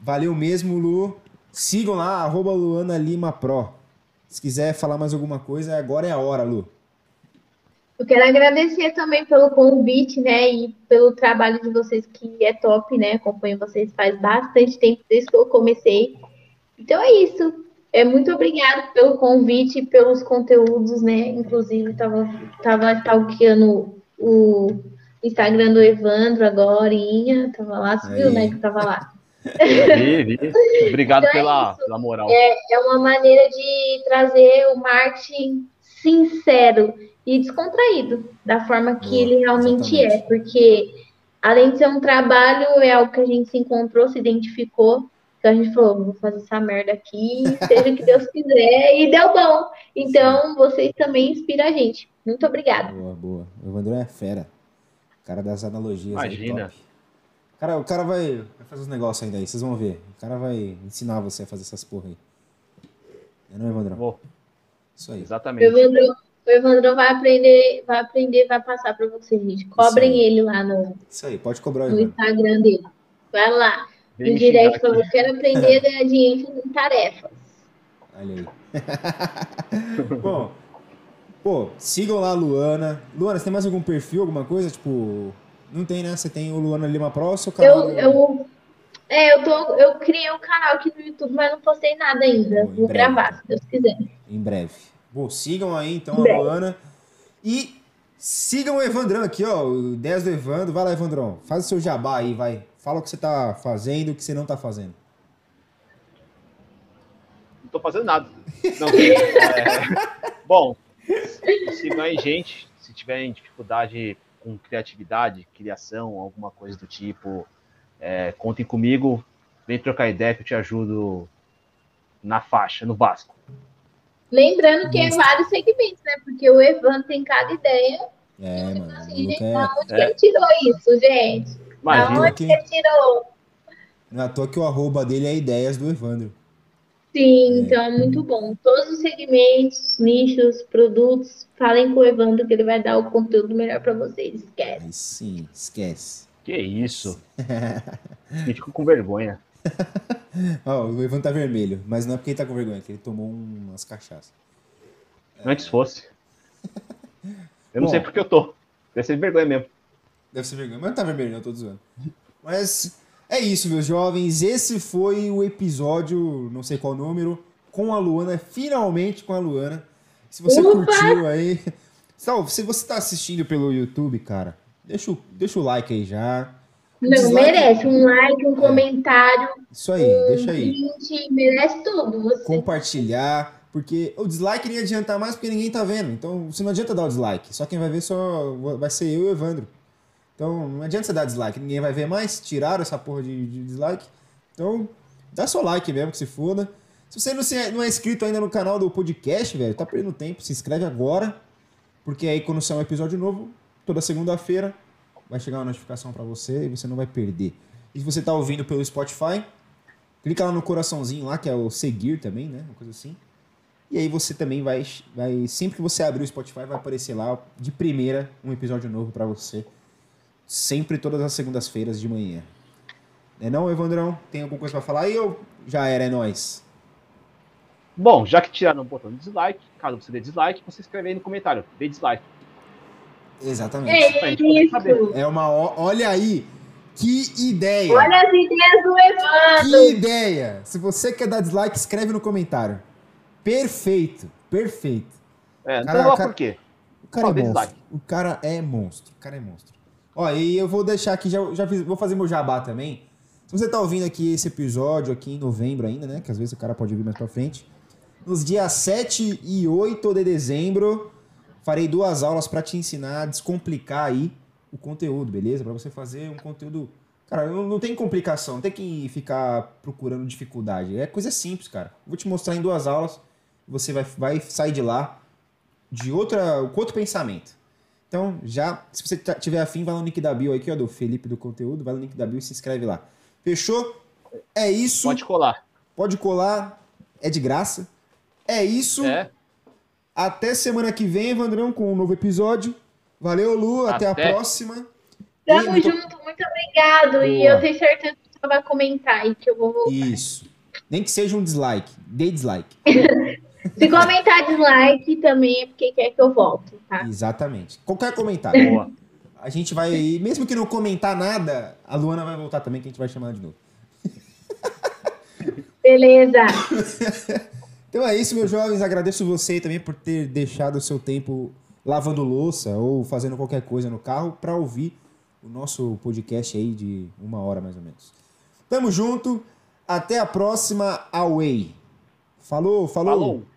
Valeu mesmo, Lu. Sigam lá, arroba Luana Lima Pro. Se quiser falar mais alguma coisa, agora é a hora, Lu. Eu quero agradecer também pelo convite, né? E pelo trabalho de vocês, que é top, né? Acompanho vocês faz bastante tempo, desde que eu comecei. Então é isso. É, muito obrigada pelo convite e pelos conteúdos, né? Inclusive, estava tava stalkeando o Instagram do Evandro agora, tava lá, Aí. né? Que tava lá. Vi, vi. Obrigado Então é pela, isso. pela moral. É uma maneira de trazer o marketing sincero e descontraído, da forma que ele realmente é, exatamente. porque além de ser um trabalho, é algo que a gente se encontrou, se identificou, então a gente falou, vou fazer essa merda aqui, seja o que Deus quiser, e deu bom. Então, vocês também inspiram a gente. Muito obrigada. Boa, boa. O Evandro é fera. O cara das analogias. Imagina. top. Cara, o cara vai, vai fazer uns negócios ainda aí, vocês vão ver. O cara vai ensinar você a fazer essas porra aí. É não, Evandro? Vou, Isso aí. O exatamente. Evandro, o Evandro vai aprender, vai aprender, vai passar para vocês, gente. Cobrem ele lá no, Isso aí, pode cobrar no. Instagram dele. Vai lá. Vem No direct falou, aqui. quero aprender a ganhar dinheiro em tarefas. Olha aí. Bom, pô, sigam lá a Luana. Luana, você tem mais algum perfil, alguma coisa? Tipo, não tem, né? Você tem o Luana Lima Pro, seu canal. Eu, eu, É, eu, tô, eu criei um canal aqui no YouTube, mas não postei nada ainda. Bom, Vou breve. gravar, se Deus quiser. Em breve. Bom, sigam aí então a. Luana. E sigam o Evandrão aqui, ó. o Ideias do Evandro. Vai lá, Evandrão. Faz o seu jabá aí, vai. Fala o que você tá fazendo e o que você não tá fazendo. Não tô fazendo nada. Não, é, bom, sigam aí, gente. Se tiverem dificuldade com criatividade, criação, alguma coisa do tipo, é, contem comigo. Vem trocar ideia que eu te ajudo na faixa, no básico. Lembrando que é Isso. vários segmentos, né? Porque o Evandro tem cada ideia. É, Eu mano. não o sei, Luca gente, é- da onde é. que ele tirou isso, gente? Da Imagina. onde que- ele tirou? É à toa que o arroba dele é Ideias do Evandro. Sim, então é muito bom. Todos os segmentos, nichos, produtos, falem com o Evandro que ele vai dar o conteúdo melhor para vocês. Esquece. Aí sim, esquece. Que isso? Me fico com vergonha. Ó, o Evandro tá vermelho, mas não é porque ele tá com vergonha, é que ele tomou umas cachaças. Antes fosse. Eu não Bom. sei porque eu tô. Deve ser de vergonha mesmo. Deve ser vergonha, mas não tá vermelho, não, tô zoando. Mas é isso, meus jovens. Esse foi o episódio, não sei qual número, com a Luana, finalmente com a Luana. Se você Opa! curtiu aí. Sal, se você tá assistindo pelo YouTube, cara, deixa o, deixa o like aí já. Não, Dislike- merece um like, um comentário, Isso aí, deixa aí. print, merece tudo. Você Compartilhar. Porque o dislike nem adianta mais porque ninguém tá vendo. Então, você não adianta dar o dislike. Só quem vai ver só vai ser eu e o Evandro. Então, não adianta você dar dislike. Ninguém vai ver mais. Tiraram essa porra de, de dislike. Então, dá seu like mesmo, que se foda. Se você não, se- não é inscrito ainda no canal do podcast, velho, tá perdendo tempo. Se inscreve agora. Porque aí, quando sair um episódio novo, toda segunda-feira, vai chegar uma notificação pra você e você não vai perder. E se você tá ouvindo pelo Spotify, clica lá no coraçãozinho lá, que é o seguir também, né? Uma coisa assim. E aí você também vai, vai sempre que você abrir o Spotify, vai aparecer lá de primeira um episódio novo pra você. Sempre todas as segundas-feiras de manhã. É não, Evandrão? Tem alguma coisa pra falar aí ou já era, é nóis? Bom, já que tiraram o botão de dislike, caso você dê dislike, você escreve aí no comentário. Dê dislike. Exatamente. É isso. É uma. Olha aí! Que ideia! Olha as ideias do Evandro. Que ideia! Se você quer dar dislike, escreve no comentário. Perfeito, perfeito. É, não Caraca. sei lá por quê. O cara é monstro. O cara é monstro. O cara é monstro. Ó, e eu vou deixar aqui, já, já fiz- vou fazer meu jabá também. Se você tá ouvindo aqui esse episódio aqui em novembro ainda, né? Que às vezes o cara pode ouvir mais pra frente. Nos dias 7 e 8 de dezembro, farei duas aulas pra te ensinar a descomplicar aí o conteúdo, beleza? Pra você fazer um conteúdo. Cara, não, não tem complicação, não tem que ficar procurando dificuldade. É coisa simples, cara. Vou te mostrar em duas aulas. Você vai, vai sair de lá de outra, com outro pensamento. Então, já, se você tá- tiver afim, vai no link da bio aqui, ó, do Felipe do conteúdo, vai no link da bio e se inscreve lá. Fechou? É isso. Pode colar. Pode colar, é de graça. É isso. É. Até semana que vem, Evandrão, com um novo episódio. Valeu, Lu. Até, a Até. próxima. Tamo E muito- junto, muito obrigado. E Boa. eu tenho certeza que você vai comentar aí que eu vou voltar. Isso. Nem que seja um dislike. Dê dislike. Se comentar dislike também é porque quer que eu volte, tá? Exatamente. Qualquer comentário. Boa. A gente vai. Mesmo que não comentar nada, a Luana vai voltar também, que a gente vai chamar ela de novo. Beleza. Então é isso, meus jovens. Agradeço você também por ter deixado o seu tempo lavando louça ou fazendo qualquer coisa no carro para ouvir o nosso podcast aí de uma hora mais ou menos. Tamo junto. Até a próxima. Away. Falou, falou. Falou.